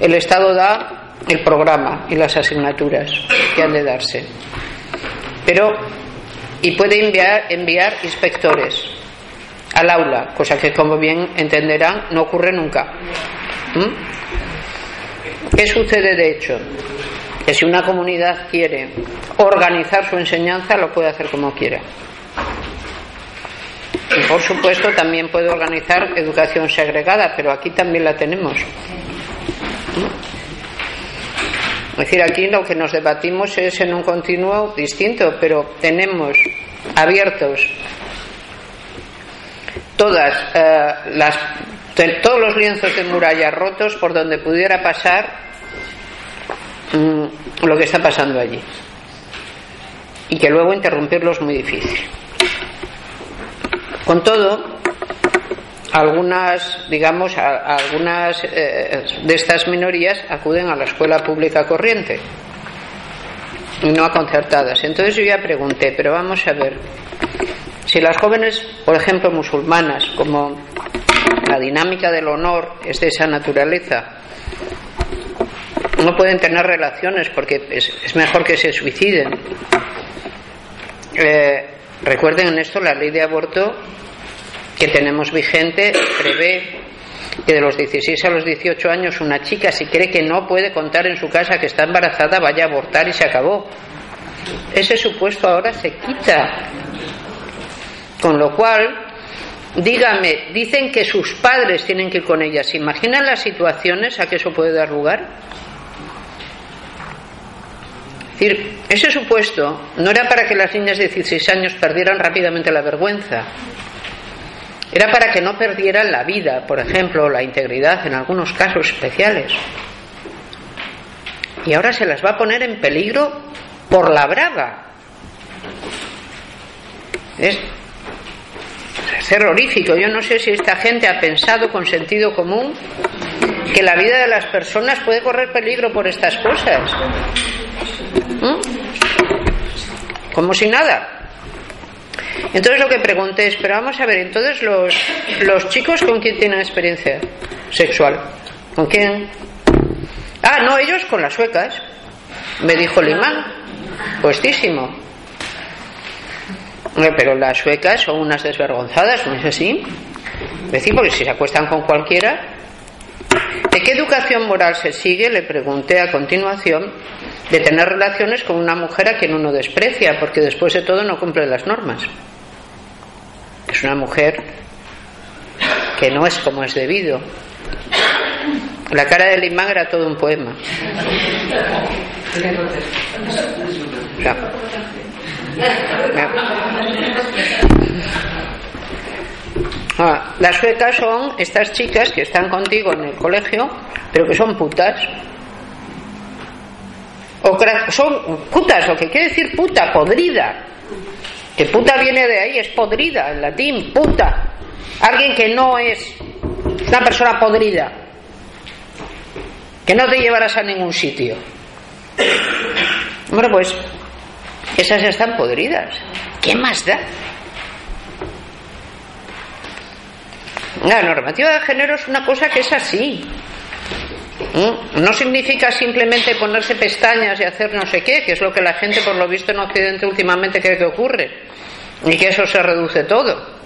el Estado da el programa y las asignaturas que han de darse. Pero y puede enviar, inspectores al aula, cosa que como bien entenderán no ocurre nunca. ¿Qué sucede de hecho? Que si una comunidad quiere organizar su enseñanza, lo puede hacer como quiera. Y por supuesto también puede organizar educación segregada, pero aquí también la tenemos. Es decir, aquí lo que nos debatimos es en un continuo distinto, pero tenemos abiertos todas eh, las todos los lienzos de muralla rotos por donde pudiera pasar mm, lo que está pasando allí y que luego interrumpirlo es muy difícil. Con todo, algunas, digamos, algunas eh, de estas minorías acuden a la escuela pública corriente y no a concertadas. Entonces yo ya pregunté, pero vamos a ver, si las jóvenes, por ejemplo, musulmanas, como la dinámica del honor es de esa naturaleza, no pueden tener relaciones porque es, mejor que se suiciden. Eh, recuerden en esto la ley de aborto que tenemos vigente prevé que de los 16 a los 18 años una chica si cree que no puede contar en su casa que está embarazada vaya a abortar y se acabó. Ese supuesto ahora se quita. Con lo cual, dígame, dicen que sus padres tienen que ir con ellas. imaginan las situaciones a que eso puede dar lugar? Es decir, ese supuesto no era para que las niñas de 16 años perdieran rápidamente la vergüenza. Era para que no perdieran la vida, por ejemplo, la integridad en algunos casos especiales. Y ahora se las va a poner en peligro por la brava. Es, terrorífico. Yo no sé si esta gente ha pensado con sentido común que la vida de las personas puede correr peligro por estas cosas. ¿Mm? Como si nada. Entonces lo que pregunté es, pero vamos a ver, entonces los, los chicos con quién tienen experiencia sexual, ¿con quién? Ah, no, ellos con las suecas, me dijo el imán, puestísimo. Pero las suecas son unas desvergonzadas, ¿no es así? Decir, porque si se acuestan con cualquiera. ¿De qué educación moral se sigue? Le pregunté a continuación de tener relaciones con una mujer a quien uno desprecia, porque después de todo no cumple las normas. Es una mujer que no es como es debido. La cara del imán era todo un poema. Ah, las suecas son estas chicas que están contigo en el colegio, pero que son putas. O son putas, lo que quiere decir puta, podrida. Que puta viene de ahí, es podrida, en latín, puta. Alguien que no es una persona podrida. Que no te llevarás a ningún sitio. Bueno, pues esas están podridas. ¿Qué más da? La normativa de género es una cosa que es así. ¿Mm? No significa simplemente ponerse pestañas y hacer no sé qué, que es lo que la gente, por lo visto en Occidente últimamente cree que ocurre, y que eso se reduce todo.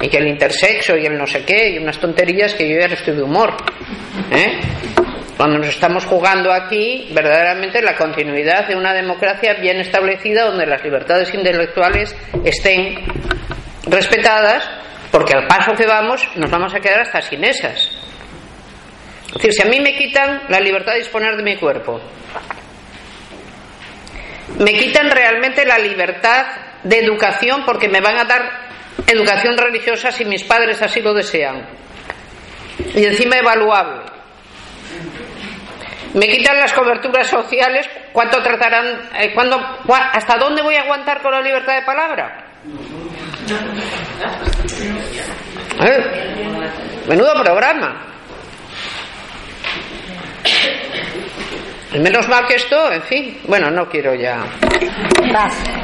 Y que el intersexo y el no sé qué, y unas tonterías que yo ya estoy de humor. ¿eh? Cuando nos estamos jugando aquí, verdaderamente, la continuidad de una democracia bien establecida donde las libertades intelectuales estén respetadas, porque al paso que vamos nos vamos a quedar hasta sin esas. Es decir, si a mí me quitan la libertad de disponer de mi cuerpo, me quitan realmente la libertad de educación porque me van a dar educación religiosa si mis padres así lo desean. Y encima evaluable. Me quitan las coberturas sociales, ¿cuánto tratarán? Eh, ¿Hasta dónde voy a aguantar con la libertad de palabra? ¿Eh? Menudo programa. Menos mal que esto, en fin, bueno, no quiero ya.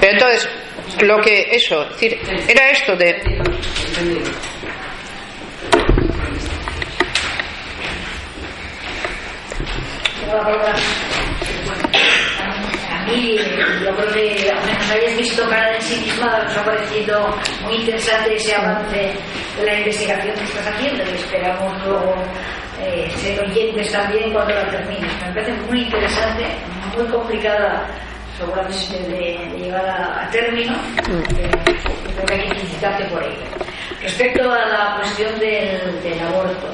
Pero entonces, lo que, eso, decir, era esto de. mí, yo creo que aunque nos hayas visto cara en sí misma, nos ha parecido muy interesante ese avance de la investigación que estás haciendo y esperamos luego eh, ser oyentes también cuando la termines. Me parece muy interesante, muy complicada seguramente de, llegar a, término. Creo que hay que felicitarte por ello. Respecto a la cuestión del, aborto,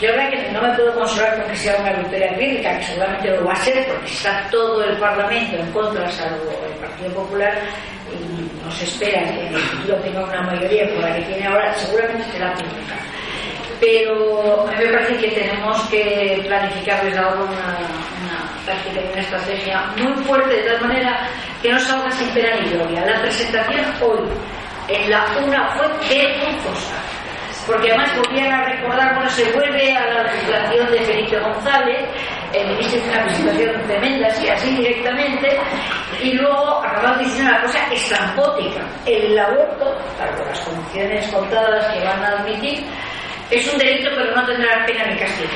yo creo que no me puedo consolar con que sea una victoria crítica, que seguramente lo va a ser, porque está todo el Parlamento en contra, salvo el Partido Popular, y nos espera que en el futuro tenga una mayoría por la que tiene ahora, seguramente será pública. Pero a mí me parece que tenemos que planificar desde ahora una, una una estrategia muy fuerte, de tal manera que no salga sin pena ni gloria. La presentación hoy en la una fue vergonzosa porque además volvían a recordar, bueno, se vuelve a la legislación de Felipe González, el ministro hizo una presentación tremenda, así, así directamente, y luego acaban diciendo una cosa estrampótica. El aborto, claro, las condiciones contadas que van a admitir, es un delito pero no tendrá pena ni castigo.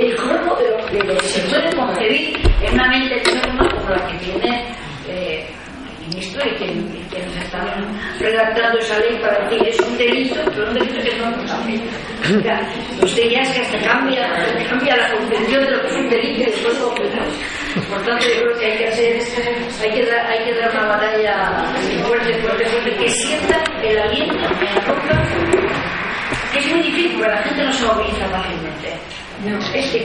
El cuerpo de lo, que se puede concebir en una mente enferma como la que tiene eh, ministro y que, que nos están redactando esa ley para decir es un delito, pero un delito que no nos. Usted ya es que hasta cambia, cambia la concepción de lo que es un delito y después lo Por tanto, yo creo que hay que hacer, hay que dar, hay que dar una batalla fuerte, fuerte, fuerte, que sienta el aliento en la boca, que es muy difícil, porque la gente no se moviliza fácilmente. No, es que,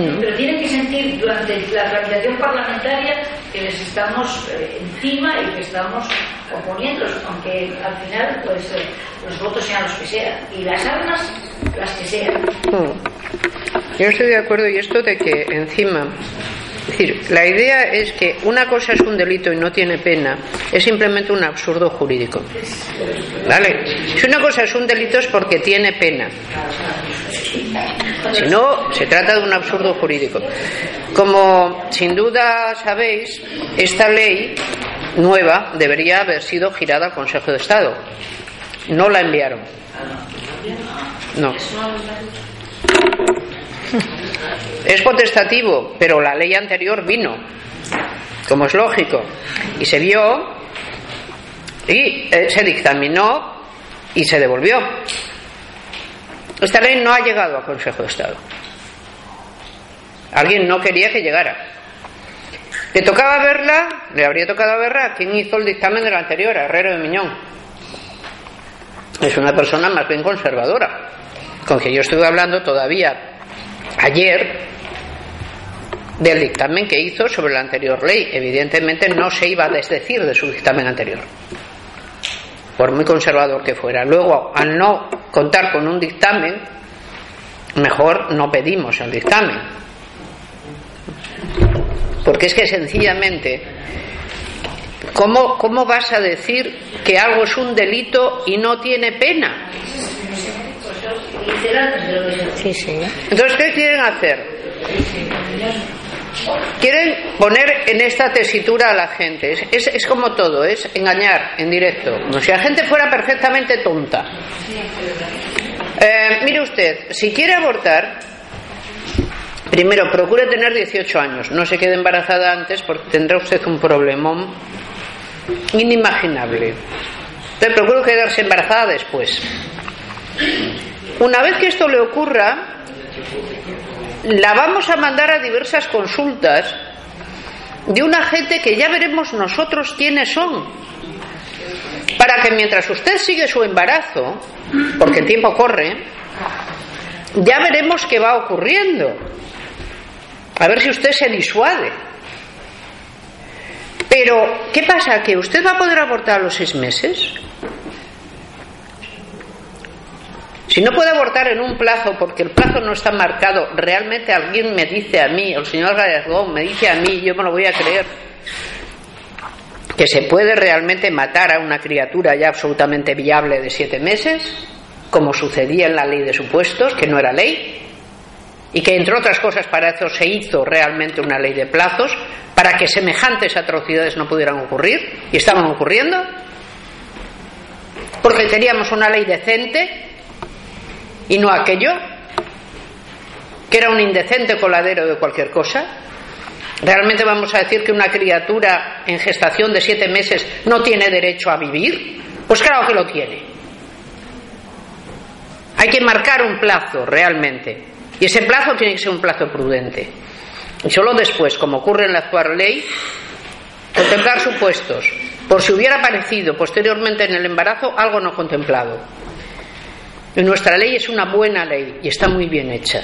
mm. pero tienen que sentir durante la tramitación parlamentaria que les estamos eh, encima y que estamos oponiéndolos, aunque al final pues eh, los votos sean los que sean y las armas las que sean. Mm. Yo estoy de acuerdo y esto de que encima decir, la idea es que una cosa es un delito y no tiene pena, es simplemente un absurdo jurídico. Si una cosa es un delito es porque tiene pena. Si no, se trata de un absurdo jurídico. Como sin duda sabéis, esta ley nueva debería haber sido girada al Consejo de Estado. No la enviaron. No. Es potestativo, pero la ley anterior vino, como es lógico, y se vio y eh, se dictaminó y se devolvió. Esta ley no ha llegado al Consejo de Estado. Alguien no quería que llegara. ¿Le tocaba verla? Le habría tocado verla. ¿Quién hizo el dictamen de la anterior? Herrero de Miñón. Es una persona más bien conservadora, con que yo estuve hablando todavía ayer del dictamen que hizo sobre la anterior ley. Evidentemente no se iba a desdecir de su dictamen anterior, por muy conservador que fuera. Luego, al no contar con un dictamen, mejor no pedimos el dictamen. Porque es que sencillamente, ¿cómo, cómo vas a decir que algo es un delito y no tiene pena? Entonces, ¿qué quieren hacer? Quieren poner en esta tesitura a la gente. Es, es, como todo, es engañar en directo. Si la gente fuera perfectamente tonta. Eh, mire usted, si quiere abortar, primero procure tener 18 años. No se quede embarazada antes porque tendrá usted un problemón inimaginable. Entonces procure quedarse embarazada después. Una vez que esto le ocurra, la vamos a mandar a diversas consultas de una gente que ya veremos nosotros quiénes son. Para que mientras usted sigue su embarazo, porque el tiempo corre, ya veremos qué va ocurriendo. A ver si usted se disuade. Pero, ¿qué pasa? ¿Que usted va a poder abortar a los seis meses? Si no puede abortar en un plazo porque el plazo no está marcado, realmente alguien me dice a mí, el señor Gallardo me dice a mí, yo me lo voy a creer, que se puede realmente matar a una criatura ya absolutamente viable de siete meses, como sucedía en la ley de supuestos, que no era ley, y que entre otras cosas para eso se hizo realmente una ley de plazos, para que semejantes atrocidades no pudieran ocurrir, y estaban ocurriendo, porque teníamos una ley decente y no aquello, que era un indecente coladero de cualquier cosa. ¿Realmente vamos a decir que una criatura en gestación de siete meses no tiene derecho a vivir? Pues claro que lo tiene. Hay que marcar un plazo realmente. Y ese plazo tiene que ser un plazo prudente. Y solo después, como ocurre en la actual ley, contemplar supuestos, por si hubiera aparecido posteriormente en el embarazo algo no contemplado. Nuestra ley es una buena ley y está muy bien hecha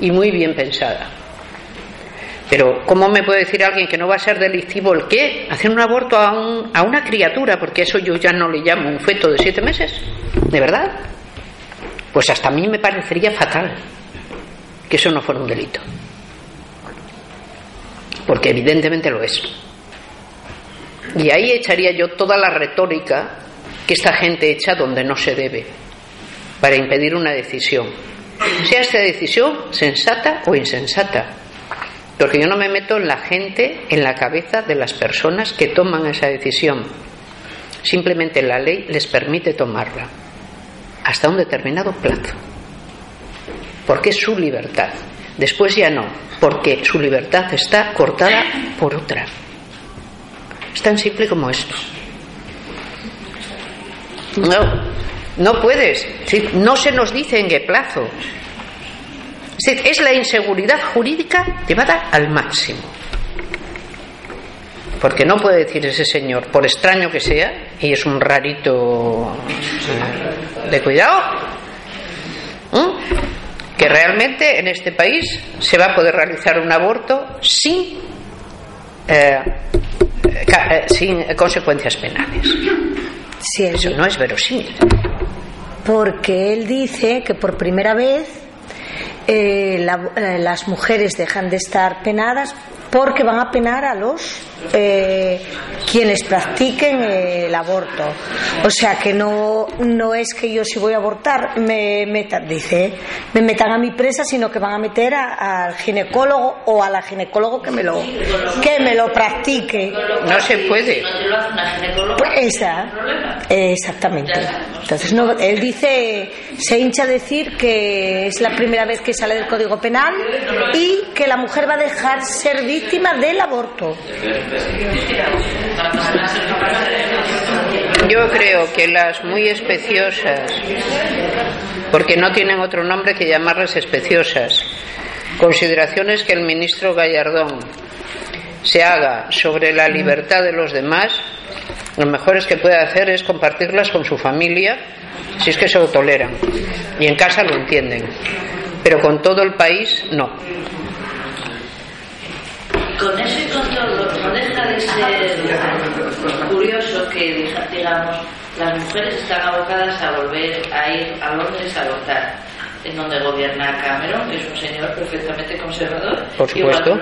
y muy bien pensada. Pero ¿cómo me puede decir alguien que no va a ser delictivo el qué? Hacer un aborto a una criatura, porque eso yo ya no le llamo un feto de siete meses, ¿de verdad? Pues hasta a mí me parecería fatal que eso no fuera un delito. Porque evidentemente lo es. Y ahí echaría yo toda la retórica que esta gente echa donde no se debe, para impedir una decisión. Sea esta decisión sensata o insensata. Porque yo no me meto en la gente, en la cabeza de las personas que toman esa decisión. Simplemente la ley les permite tomarla hasta un determinado plazo. Porque es su libertad. Después ya no, porque su libertad está cortada por otra. Es tan simple como esto. No, no puedes. No se nos dice en qué plazo. Es la inseguridad jurídica llevada al máximo. Porque no puede decir ese señor, por extraño que sea, y es un rarito eh, de cuidado, que realmente en este país se va a poder realizar un aborto sin, eh, eh, sin consecuencias penales. Eso no es verosímil. Porque él dice que por primera vez eh, eh, las mujeres dejan de estar penadas porque van a penar a los eh, quienes practiquen el aborto. O sea que no, no es que yo si voy a abortar me metan, dice, me metan a mi presa, sino que van a meter al ginecólogo o a la ginecólogo que me lo, que me lo practique. No se puede. Esa, exactamente. Entonces no, él dice, se hincha a decir que es la primera vez que sale del Código Penal y que la mujer va a dejar ser víctima del aborto. Yo creo que las muy especiosas, porque no tienen otro nombre que llamarlas especiosas, consideraciones que el ministro Gallardón se haga sobre la libertad de los demás, lo mejor es que puede hacer es compartirlas con su familia, si es que se lo toleran. Y en casa lo entienden. Pero con todo el país, no con eso y con todo, no deja de ser curioso que, digamos, las mujeres están abocadas a volver a ir a Londres a votar, en donde gobierna Cameron, que es un señor perfectamente conservador, Por supuesto.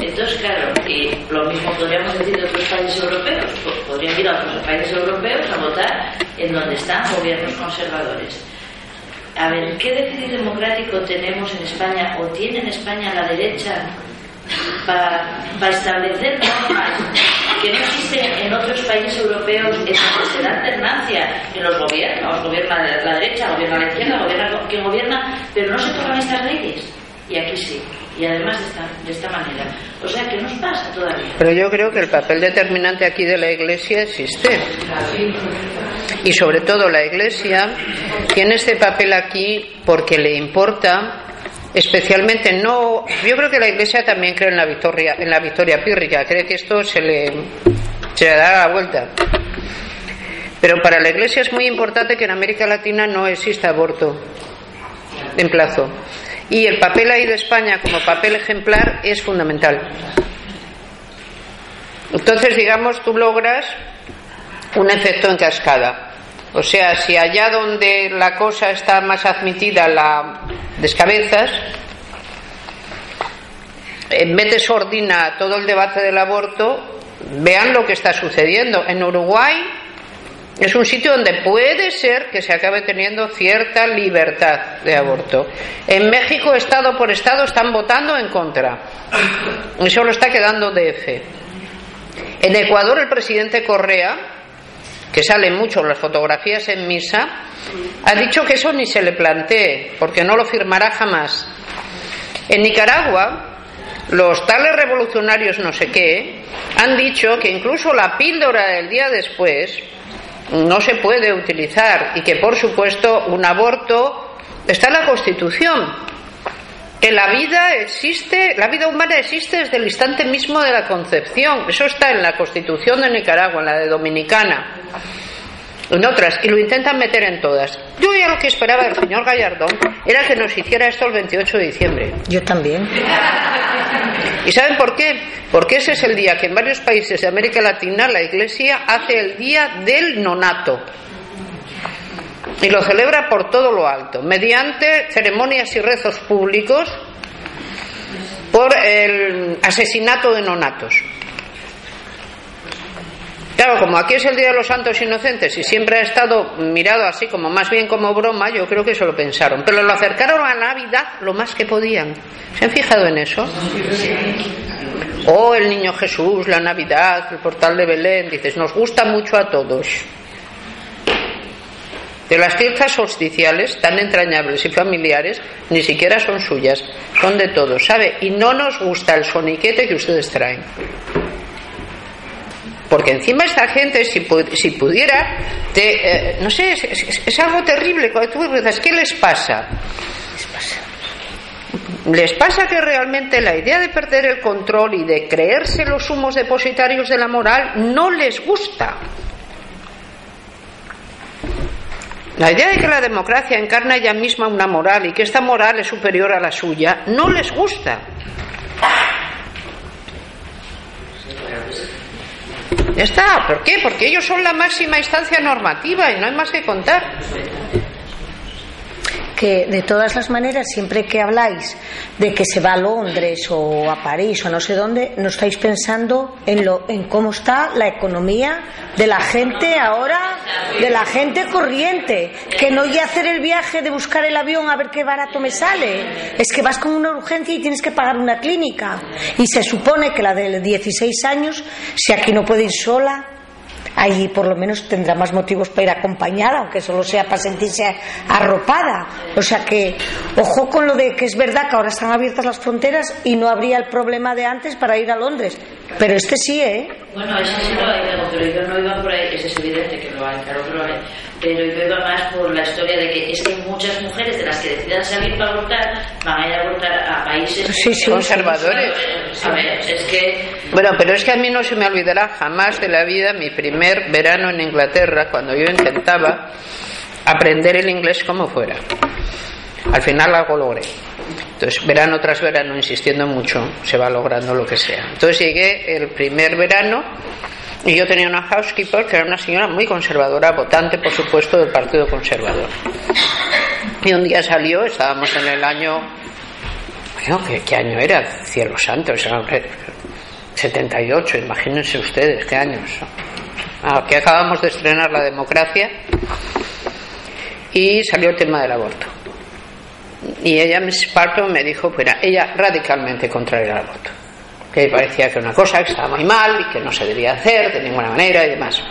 Entonces, claro, y lo mismo podríamos decir de otros países europeos, pues podrían ir a otros países europeos a votar en donde están gobiernos conservadores. A ver, ¿qué déficit democrático tenemos en España o tiene en España la derecha para, establecer normas que no existen en otros países europeos en donde se da alternancia en los gobiernos, gobierna la derecha, gobierna la izquierda, gobierna quien gobierna, pero no se toman estas leyes. Y aquí sí, y además de esta, de esta manera. O sea, ¿qué nos pasa todavía? Pero yo creo que el papel determinante aquí de la Iglesia existe. Y sobre todo la Iglesia tiene este papel aquí porque le importa especialmente no yo creo que la iglesia también cree en la victoria en la victoria pírrica cree que esto se le se le da la vuelta pero para la iglesia es muy importante que en América Latina no exista aborto en plazo y el papel ahí de España como papel ejemplar es fundamental entonces digamos tú logras un efecto en cascada o sea, si allá donde la cosa está más admitida la descabezas, en vez de sordina todo el debate del aborto, vean lo que está sucediendo. En Uruguay es un sitio donde puede ser que se acabe teniendo cierta libertad de aborto. En México, Estado por Estado, están votando en contra. Y solo está quedando DF. En Ecuador, el presidente Correa que salen mucho las fotografías en misa, ha dicho que eso ni se le plantee, porque no lo firmará jamás. En Nicaragua, los tales revolucionarios no sé qué han dicho que incluso la píldora del día después no se puede utilizar y que por supuesto un aborto está en la Constitución que la vida existe, la vida humana existe desde el instante mismo de la concepción. Eso está en la Constitución de Nicaragua, en la de Dominicana, en otras, y lo intentan meter en todas. Yo ya lo que esperaba del señor Gallardón era que nos hiciera esto el 28 de diciembre. Yo también. ¿Y saben por qué? Porque ese es el día que en varios países de América Latina la Iglesia hace el día del nonato y lo celebra por todo lo alto, mediante ceremonias y rezos públicos por el asesinato de nonatos. Claro, como aquí es el Día de los Santos Inocentes y siempre ha estado mirado así como más bien como broma, yo creo que eso lo pensaron. Pero lo acercaron a Navidad lo más que podían. ¿Se han fijado en eso? Oh, el niño Jesús, la Navidad, el portal de Belén, dices, nos gusta mucho a todos. De las fiestas solsticiales, tan entrañables y familiares, ni siquiera son suyas, son de todos, ¿sabe? Y no nos gusta el soniquete que ustedes traen. Porque encima esta gente, si, si pudiera, te, eh, no sé, es, es, algo terrible. Cuando tú ¿qué les pasa? Les pasa. Les pasa que realmente la idea de perder el control y de creerse los humos depositarios de la moral no les gusta. La idea de que la democracia encarna ella misma una moral y que esta moral es superior a la suya no les gusta. Ya está. ¿Por qué? Porque ellos son la máxima instancia normativa y no hay más que contar que de todas las maneras, siempre que habláis de que se va a Londres o a París o no sé dónde, no estáis pensando en, lo, en cómo está la economía de la gente ahora, de la gente corriente, que no voy a hacer el viaje de buscar el avión a ver qué barato me sale, es que vas con una urgencia y tienes que pagar una clínica. Y se supone que la de 16 años, si aquí no puede ir sola, allí por lo menos tendrá más motivos para ir acompañada, aunque solo sea para sentirse arropada. O sea que, ojo con lo de que es verdad que ahora están abiertas las fronteras y no habría el problema de antes para ir a Londres. Pero este sí, ¿eh? Bueno, ese sí lo hay, pero yo no iba por ahí, es evidente que lo hay, claro que lo hay. Pero yo iba más por la historia de que es que muchas mujeres de las que decidan salir para abortar van a ir a abortar a países sí, sí, conservadores. A ver, es que... Bueno, pero es que a mí no se me olvidará jamás de la vida mi primer verano en Inglaterra, cuando yo intentaba aprender el inglés como fuera. Al final algo logré. Entonces, verano tras verano, insistiendo mucho, se va logrando lo que sea. Entonces llegué el primer verano y yo tenía una housekeeper que era una señora muy conservadora, votante, por supuesto, del Partido Conservador. Y un día salió, estábamos en el año. Bueno, ¿qué, año era? Cielo santo, 78, imagínense ustedes, ¿qué años? Ah, que acabamos de estrenar la democracia y salió el tema del aborto. Y ella, Miss Parton, me dijo que era ella radicalmente contraria al aborto. Que parecía que era una cosa que estaba muy mal y que no se debía hacer de ninguna manera y demás.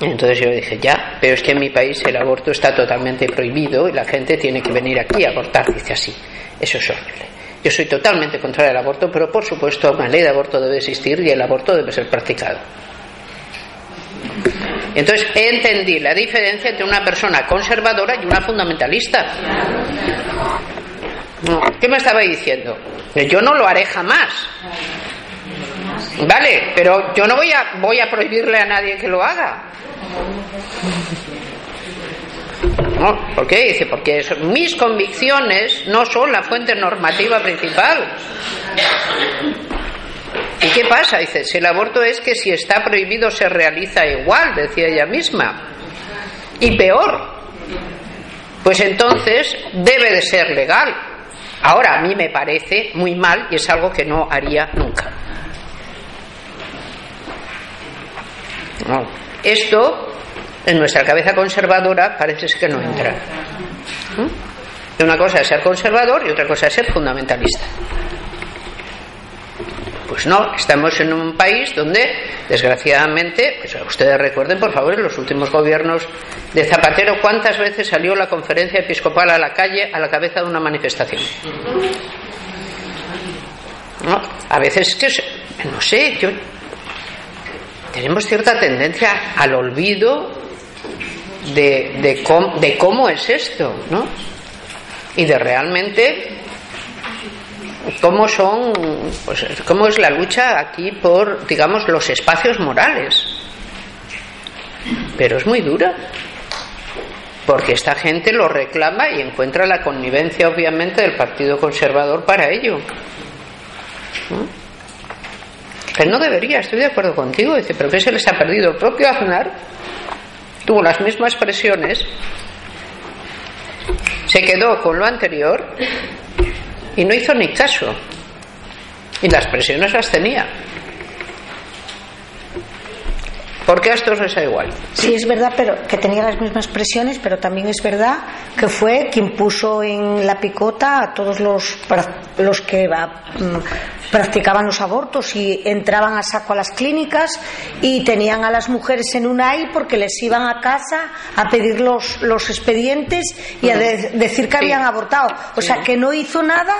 Entonces yo dije, ya, pero es que en mi país el aborto está totalmente prohibido y la gente tiene que venir aquí a abortar, dice así. Eso es horrible. Yo soy totalmente contraria al aborto, pero por supuesto una ley de aborto debe existir y el aborto debe ser practicado. Entonces entendí la diferencia entre una persona conservadora y una fundamentalista. ¿Qué me estaba diciendo? Yo no lo haré jamás. Vale, pero yo no voy a, voy a prohibirle a nadie que lo haga. No, ¿Por qué? Dice, porque mis convicciones no son la fuente normativa principal. ¿Y qué pasa? Dice, si el aborto es que si está prohibido se realiza igual, decía ella misma. Y peor. Pues entonces debe de ser legal. Ahora a mí me parece muy mal y es algo que no haría nunca. Esto en nuestra cabeza conservadora parece que no entra. ¿Mm? Una cosa es ser conservador y otra cosa es ser fundamentalista. Pues no, estamos en un país donde, desgraciadamente, pues ustedes recuerden, por favor, en los últimos gobiernos de Zapatero, cuántas veces salió la conferencia episcopal a la calle a la cabeza de una manifestación. a veces que, no sé, yo tenemos cierta tendencia al olvido de, de cómo es esto, ¿no? Y de realmente cómo son, pues, cómo es la lucha aquí por, digamos, los espacios morales. Pero es muy dura, porque esta gente lo reclama y encuentra la connivencia, obviamente, del Partido Conservador para ello. Pero no debería, estoy de acuerdo contigo. Dice, pero ¿qué se les ha perdido? El propio Aznar tuvo las mismas presiones, se quedó con lo anterior y no hizo ni caso. Y las presiones las tenía. ¿Por qué a estos les da igual? Sí, es verdad pero que tenía las mismas presiones, pero también es verdad que fue quien puso en la picota a todos los, los que mm, practicaban los abortos y entraban a saco a las clínicas y tenían a las mujeres en un AI porque les iban a casa a pedir los, los expedientes y a decir que habían abortado. O sea, que no hizo nada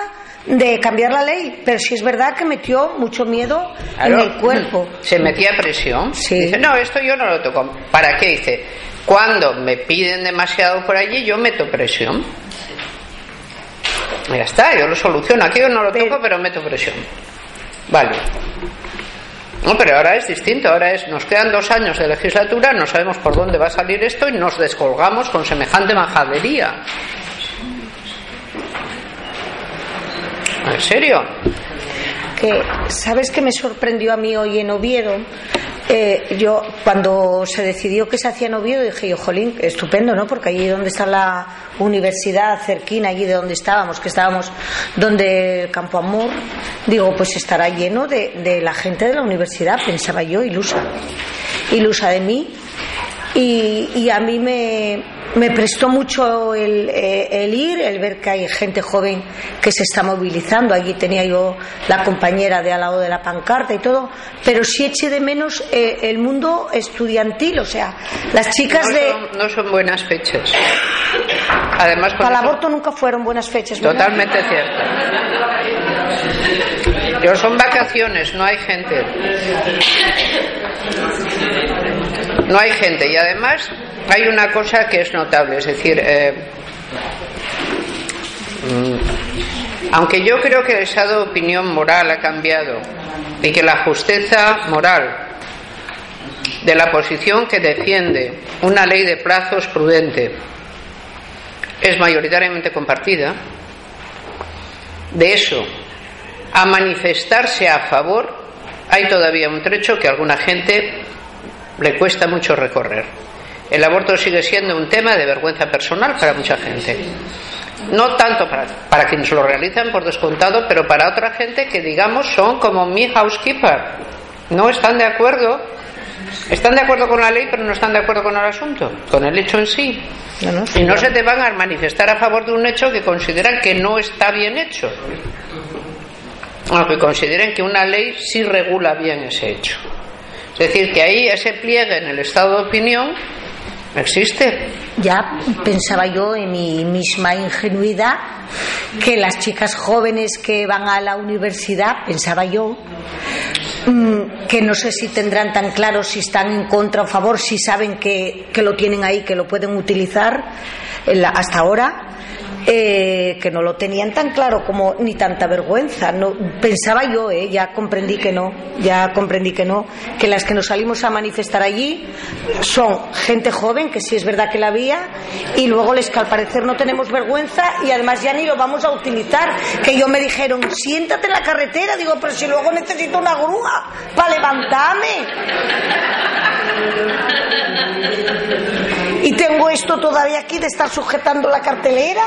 de cambiar la ley, pero sí es verdad que metió mucho miedo en el cuerpo. Se metía presión. Dice, no, esto yo no lo toco. ¿Para qué? Dice, cuando me piden demasiado por allí, yo meto presión. Ya está, yo lo soluciono. Aquí yo no lo toco, pero meto presión. Vale. No, pero ahora es distinto. Ahora es, nos quedan dos años de legislatura, no sabemos por dónde va a salir esto y nos descolgamos con semejante majadería. ¿En serio? Que, ¿Sabes qué me sorprendió a mí hoy en Oviedo? Eh, yo, cuando se decidió que se hacía en Oviedo, dije yo, jolín, estupendo, ¿no? Porque allí donde está la universidad cerquina, allí de donde estábamos, que estábamos donde el Campo Amor, digo, pues estará lleno de, de la gente de la universidad, pensaba yo, ilusa. Ilusa de mí. Y, y a mí me, me prestó mucho eh, el, ir, el ver que hay gente joven que se está movilizando. Allí tenía yo la compañera de al lado de la pancarta y todo, pero sí eché de menos eh, el mundo estudiantil, o sea, las chicas de. no son buenas fechas. Además, para el aborto nunca fueron buenas fechas. Totalmente cierto. Pero son vacaciones, no hay gente. No hay gente. Y además hay una cosa que es notable, es decir, eh, mm, aunque yo creo que esa opinión moral ha cambiado y que la justeza moral de la posición que defiende una ley de plazos prudente es mayoritariamente compartida, de eso a manifestarse a favor hay todavía un trecho que alguna gente le cuesta mucho recorrer. El aborto sigue siendo un tema de vergüenza personal para mucha gente. No tanto para, para quienes lo realizan por descontado, pero para otra gente que, digamos, son como mi housekeeper. No están de acuerdo, están de acuerdo con la ley, pero no están de acuerdo con el asunto, con el hecho en sí. y no se te van a manifestar a favor de un hecho que consideran que no está bien hecho. Aunque consideren que una ley sí regula bien ese hecho. Es decir, que ahí ese pliegue en el estado de opinión existe. Ya pensaba yo en mi misma ingenuidad que las chicas jóvenes que van a la universidad, pensaba yo, mm, que no sé si tendrán tan claro si están en contra o a favor, si saben que, que lo tienen ahí, que lo pueden utilizar hasta ahora eh, que no lo tenían tan claro como ni tanta vergüenza. Pensaba yo, eh, ya comprendí que no, ya comprendí que no, que las que nos salimos a manifestar allí son gente joven, que sí es verdad que la había, y luego les que al parecer no tenemos vergüenza y además ya ni lo vamos a utilizar. Que yo me dijeron, siéntate en la carretera, digo, pero si luego necesito una grúa para levantarme. Y tengo esto todavía aquí de estar sujetando la cartelera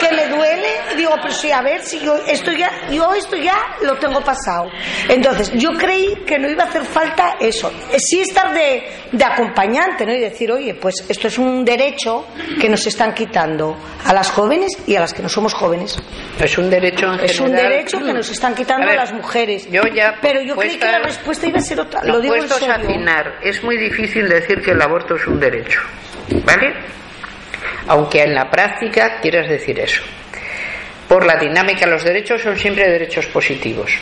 que me duele, digo, pero sí, a ver si yo esto ya, yo esto ya lo tengo pasado. Entonces, yo creí que no iba a hacer falta eso. Eh, sí estar de, de acompañante, ¿no? Y decir, oye, pues esto es un derecho que nos están quitando a las jóvenes y a las que no somos jóvenes. Es un derecho en Es un derecho que nos están quitando a, las mujeres. Yo ya pero yo creí que la respuesta iba a ser otra. Lo, digo en a afinar. Es muy difícil decir que el aborto es un derecho. ¿Vale? aunque en la práctica quieras decir eso. Por la dinámica, los derechos son siempre derechos positivos.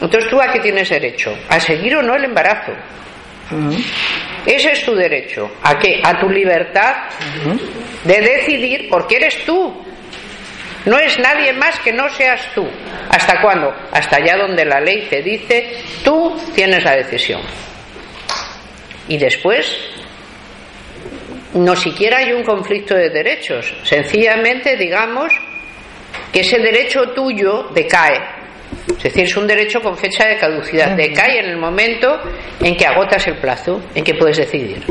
Entonces tú a qué tienes derecho? A seguir o no el embarazo. Ese es tu derecho. ¿A qué? A tu libertad de decidir porque eres tú. No es nadie más que no seas tú. ¿Hasta cuándo? Hasta allá donde la ley te dice, tú tienes la decisión. Y después, no siquiera hay un conflicto de derechos. Sencillamente, digamos, que ese derecho tuyo decae. Es decir, es un derecho con fecha de caducidad. Decae en el momento en que agotas el plazo, en que puedes decidir.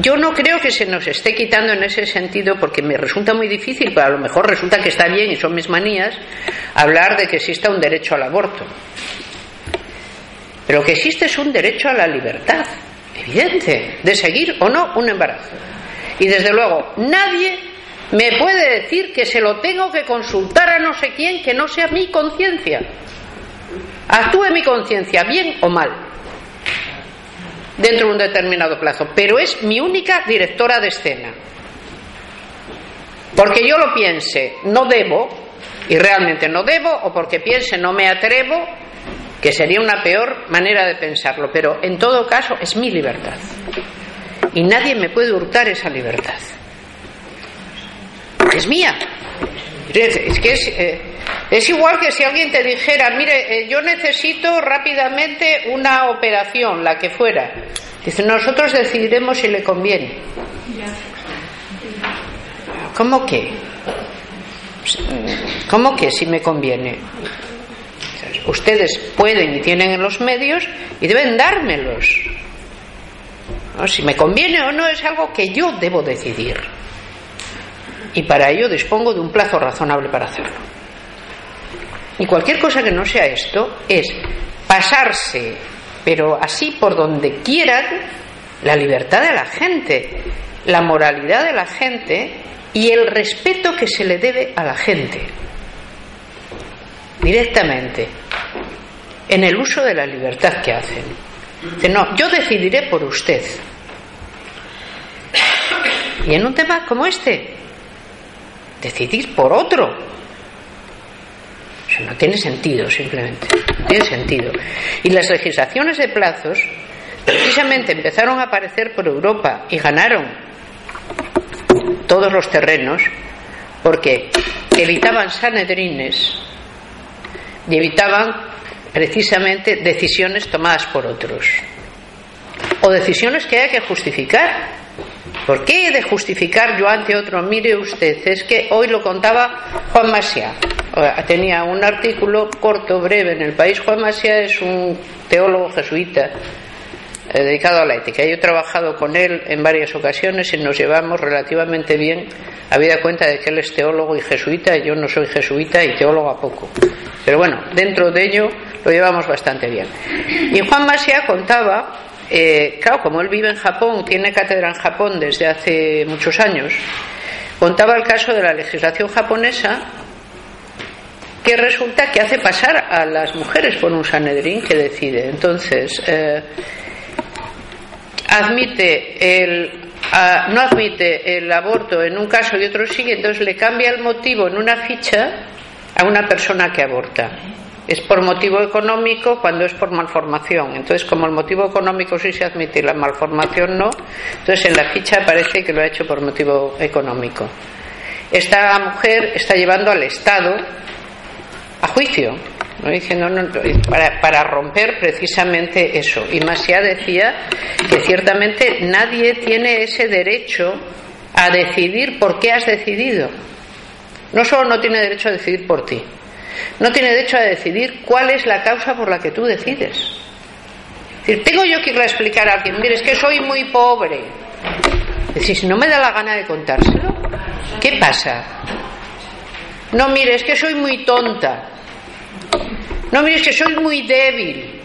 Yo no creo que se nos esté quitando en ese sentido porque me resulta muy difícil, pero a lo mejor resulta que está bien y son mis manías, hablar de que exista un derecho al aborto. Pero lo que existe es un derecho a la libertad, evidente, de seguir o no un embarazo. Y desde luego, nadie me puede decir que se lo tengo que consultar a no sé quién que no sea mi conciencia. Actúe mi conciencia, bien o mal dentro de un determinado plazo, pero es mi única directora de escena. Porque yo lo piense, no debo, y realmente no debo, o porque piense, no me atrevo, que sería una peor manera de pensarlo, pero en todo caso es mi libertad. Y nadie me puede hurtar esa libertad. Es mía. Eh, es igual que si alguien te dijera, mire, eh, yo necesito rápidamente una operación, la que fuera. Dice, nosotros decidiremos si le conviene. ¿Cómo que? ¿Cómo que si me conviene? Ustedes pueden y tienen los medios y deben dármelos. Si me conviene o no es algo que yo debo decidir. Y para ello dispongo de un plazo razonable para hacerlo. Y cualquier cosa que no sea esto es pasarse, pero así por donde quieran, la libertad de la gente, la moralidad de la gente y el respeto que se le debe a la gente. Directamente, en el uso de la libertad que hacen. no, yo decidiré por usted. Y en un tema como este, decidir por otro, no tiene sentido, simplemente. No tiene sentido. Y las legislaciones de plazos precisamente empezaron a aparecer por Europa y ganaron todos los terrenos porque evitaban sanedrines y evitaban precisamente decisiones tomadas por otros o decisiones que hay que justificar. ¿Por qué he de justificar yo ante otro? Mire usted, es que hoy lo contaba Juan Masia tenía un artículo corto, breve en el país. Juan Masia es un teólogo jesuita dedicado a la ética. Yo he trabajado con él en varias ocasiones y nos llevamos relativamente bien, habida cuenta de que él es teólogo y jesuita, y yo no soy jesuita y teólogo a poco. Pero bueno, dentro de ello lo llevamos bastante bien. Y Juan Masia contaba, eh, claro, como él vive en Japón, tiene cátedra en Japón desde hace muchos años, contaba el caso de la legislación japonesa que resulta que hace pasar a las mujeres por un Sanedrín que decide. Entonces, eh, admite el no admite el aborto en un caso y otro sí, entonces le cambia el motivo en una ficha a una persona que aborta. Es por motivo económico cuando es por malformación. Entonces, como el motivo económico sí se admite y la malformación no, entonces en la ficha parece que lo ha hecho por motivo económico. Esta mujer está llevando al Estado a juicio, ¿no? diciendo para, para, romper precisamente eso. Y Masia decía que ciertamente nadie tiene ese derecho a decidir por qué has decidido. No solo no tiene derecho a decidir por ti, no tiene derecho a decidir cuál es la causa por la que tú decides. Es decir, tengo yo que ir a explicar a alguien, mire, es que soy muy pobre. Es decir, si no me da la gana de contárselo, ¿qué pasa? No, mire, es que soy muy tonta. No mires que soy muy débil.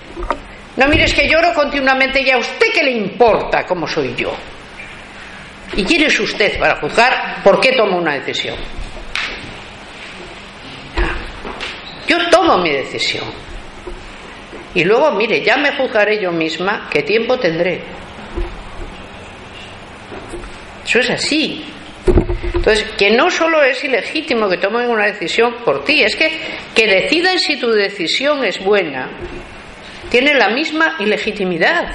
No mires que lloro continuamente y a usted qué le importa cómo soy yo. ¿Y quién es usted para juzgar por qué tomo una decisión? Yo tomo mi decisión. Y luego, mire, ya me juzgaré yo misma qué tiempo tendré. Eso es así. Entonces, que no solo es ilegítimo que tomen una decisión por ti, es que que decidan si tu decisión es buena, tiene la misma ilegitimidad.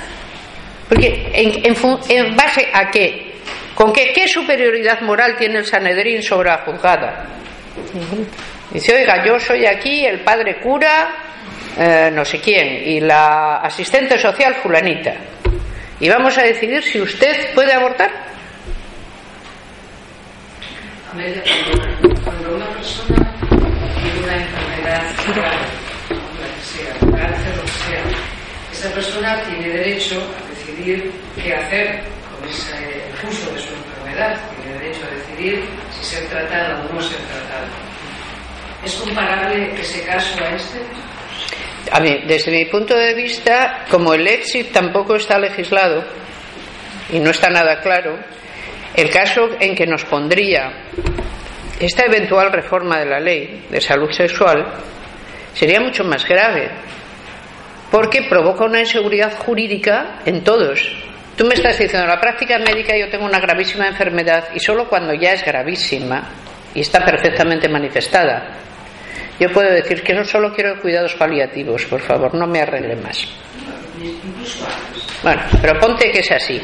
Porque en, base a qué? ¿Con qué, qué superioridad moral tiene el Sanedrín sobre la juzgada? Dice, oiga, yo soy aquí el padre cura, eh, no sé quién, y la asistente social fulanita. Y vamos a decidir si usted puede abortar. Cuando una persona tiene una enfermedad sea, cáncer o sea, esa persona tiene derecho a decidir qué hacer con ese uso de su enfermedad, tiene derecho a decidir si ser tratado o no ser tratado. ¿Es comparable ese caso a este? A mí, desde mi punto de vista, como el exit tampoco está legislado y no está nada claro, el caso en que nos pondría esta eventual reforma de la ley de salud sexual sería mucho más grave, porque provoca una inseguridad jurídica en todos. Tú me estás diciendo, en la práctica médica yo tengo una gravísima enfermedad y solo cuando ya es gravísima y está perfectamente manifestada, yo puedo decir que no solo quiero cuidados paliativos, por favor, no me arregle más. Bueno, pero ponte que es así.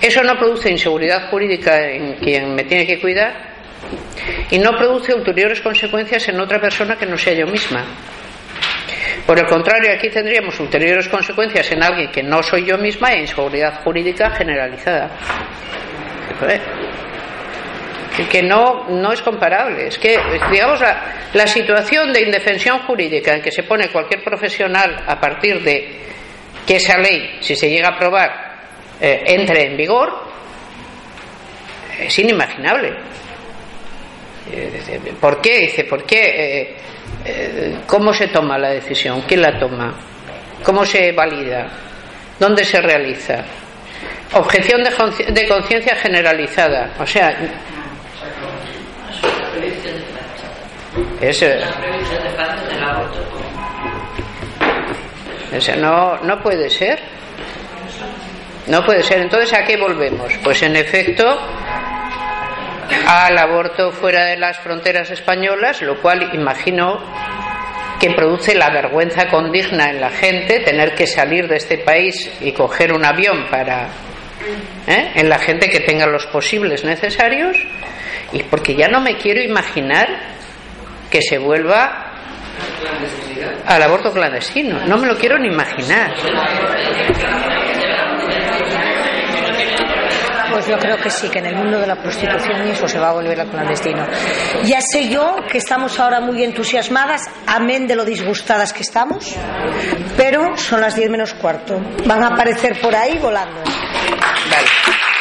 Eso no produce inseguridad jurídica en quien me tiene que cuidar y no produce ulteriores consecuencias en otra persona que no sea yo misma. Por el contrario, aquí tendríamos ulteriores consecuencias en alguien que no soy yo misma e inseguridad jurídica generalizada. Que no, no es comparable. Es que, digamos, la, situación de indefensión jurídica en que se pone cualquier profesional a partir de que esa ley, si se llega a aprobar, eh, entre en vigor, es inimaginable. Eh, ¿Por qué? Dice, ¿por qué? Eh, ¿Cómo se toma la decisión? ¿Quién la toma? ¿Cómo se valida? ¿Dónde se realiza? Objeción de conciencia generalizada. O sea, es, no, no puede ser. No puede ser. Entonces, ¿a qué volvemos? Pues en efecto, al aborto fuera de las fronteras españolas, lo cual imagino que produce la vergüenza condigna en la gente tener que salir de este país y coger un avión para ¿eh? en la gente que tenga los posibles necesarios y porque ya no me quiero imaginar que se vuelva al aborto clandestino no me lo quiero ni imaginar pues yo creo que sí, que en el mundo de la prostitución eso se va a volver a clandestino. Ya sé yo que estamos ahora muy entusiasmadas, amén de lo disgustadas que estamos, pero son las diez menos cuarto. Van a aparecer por ahí volando. Vale.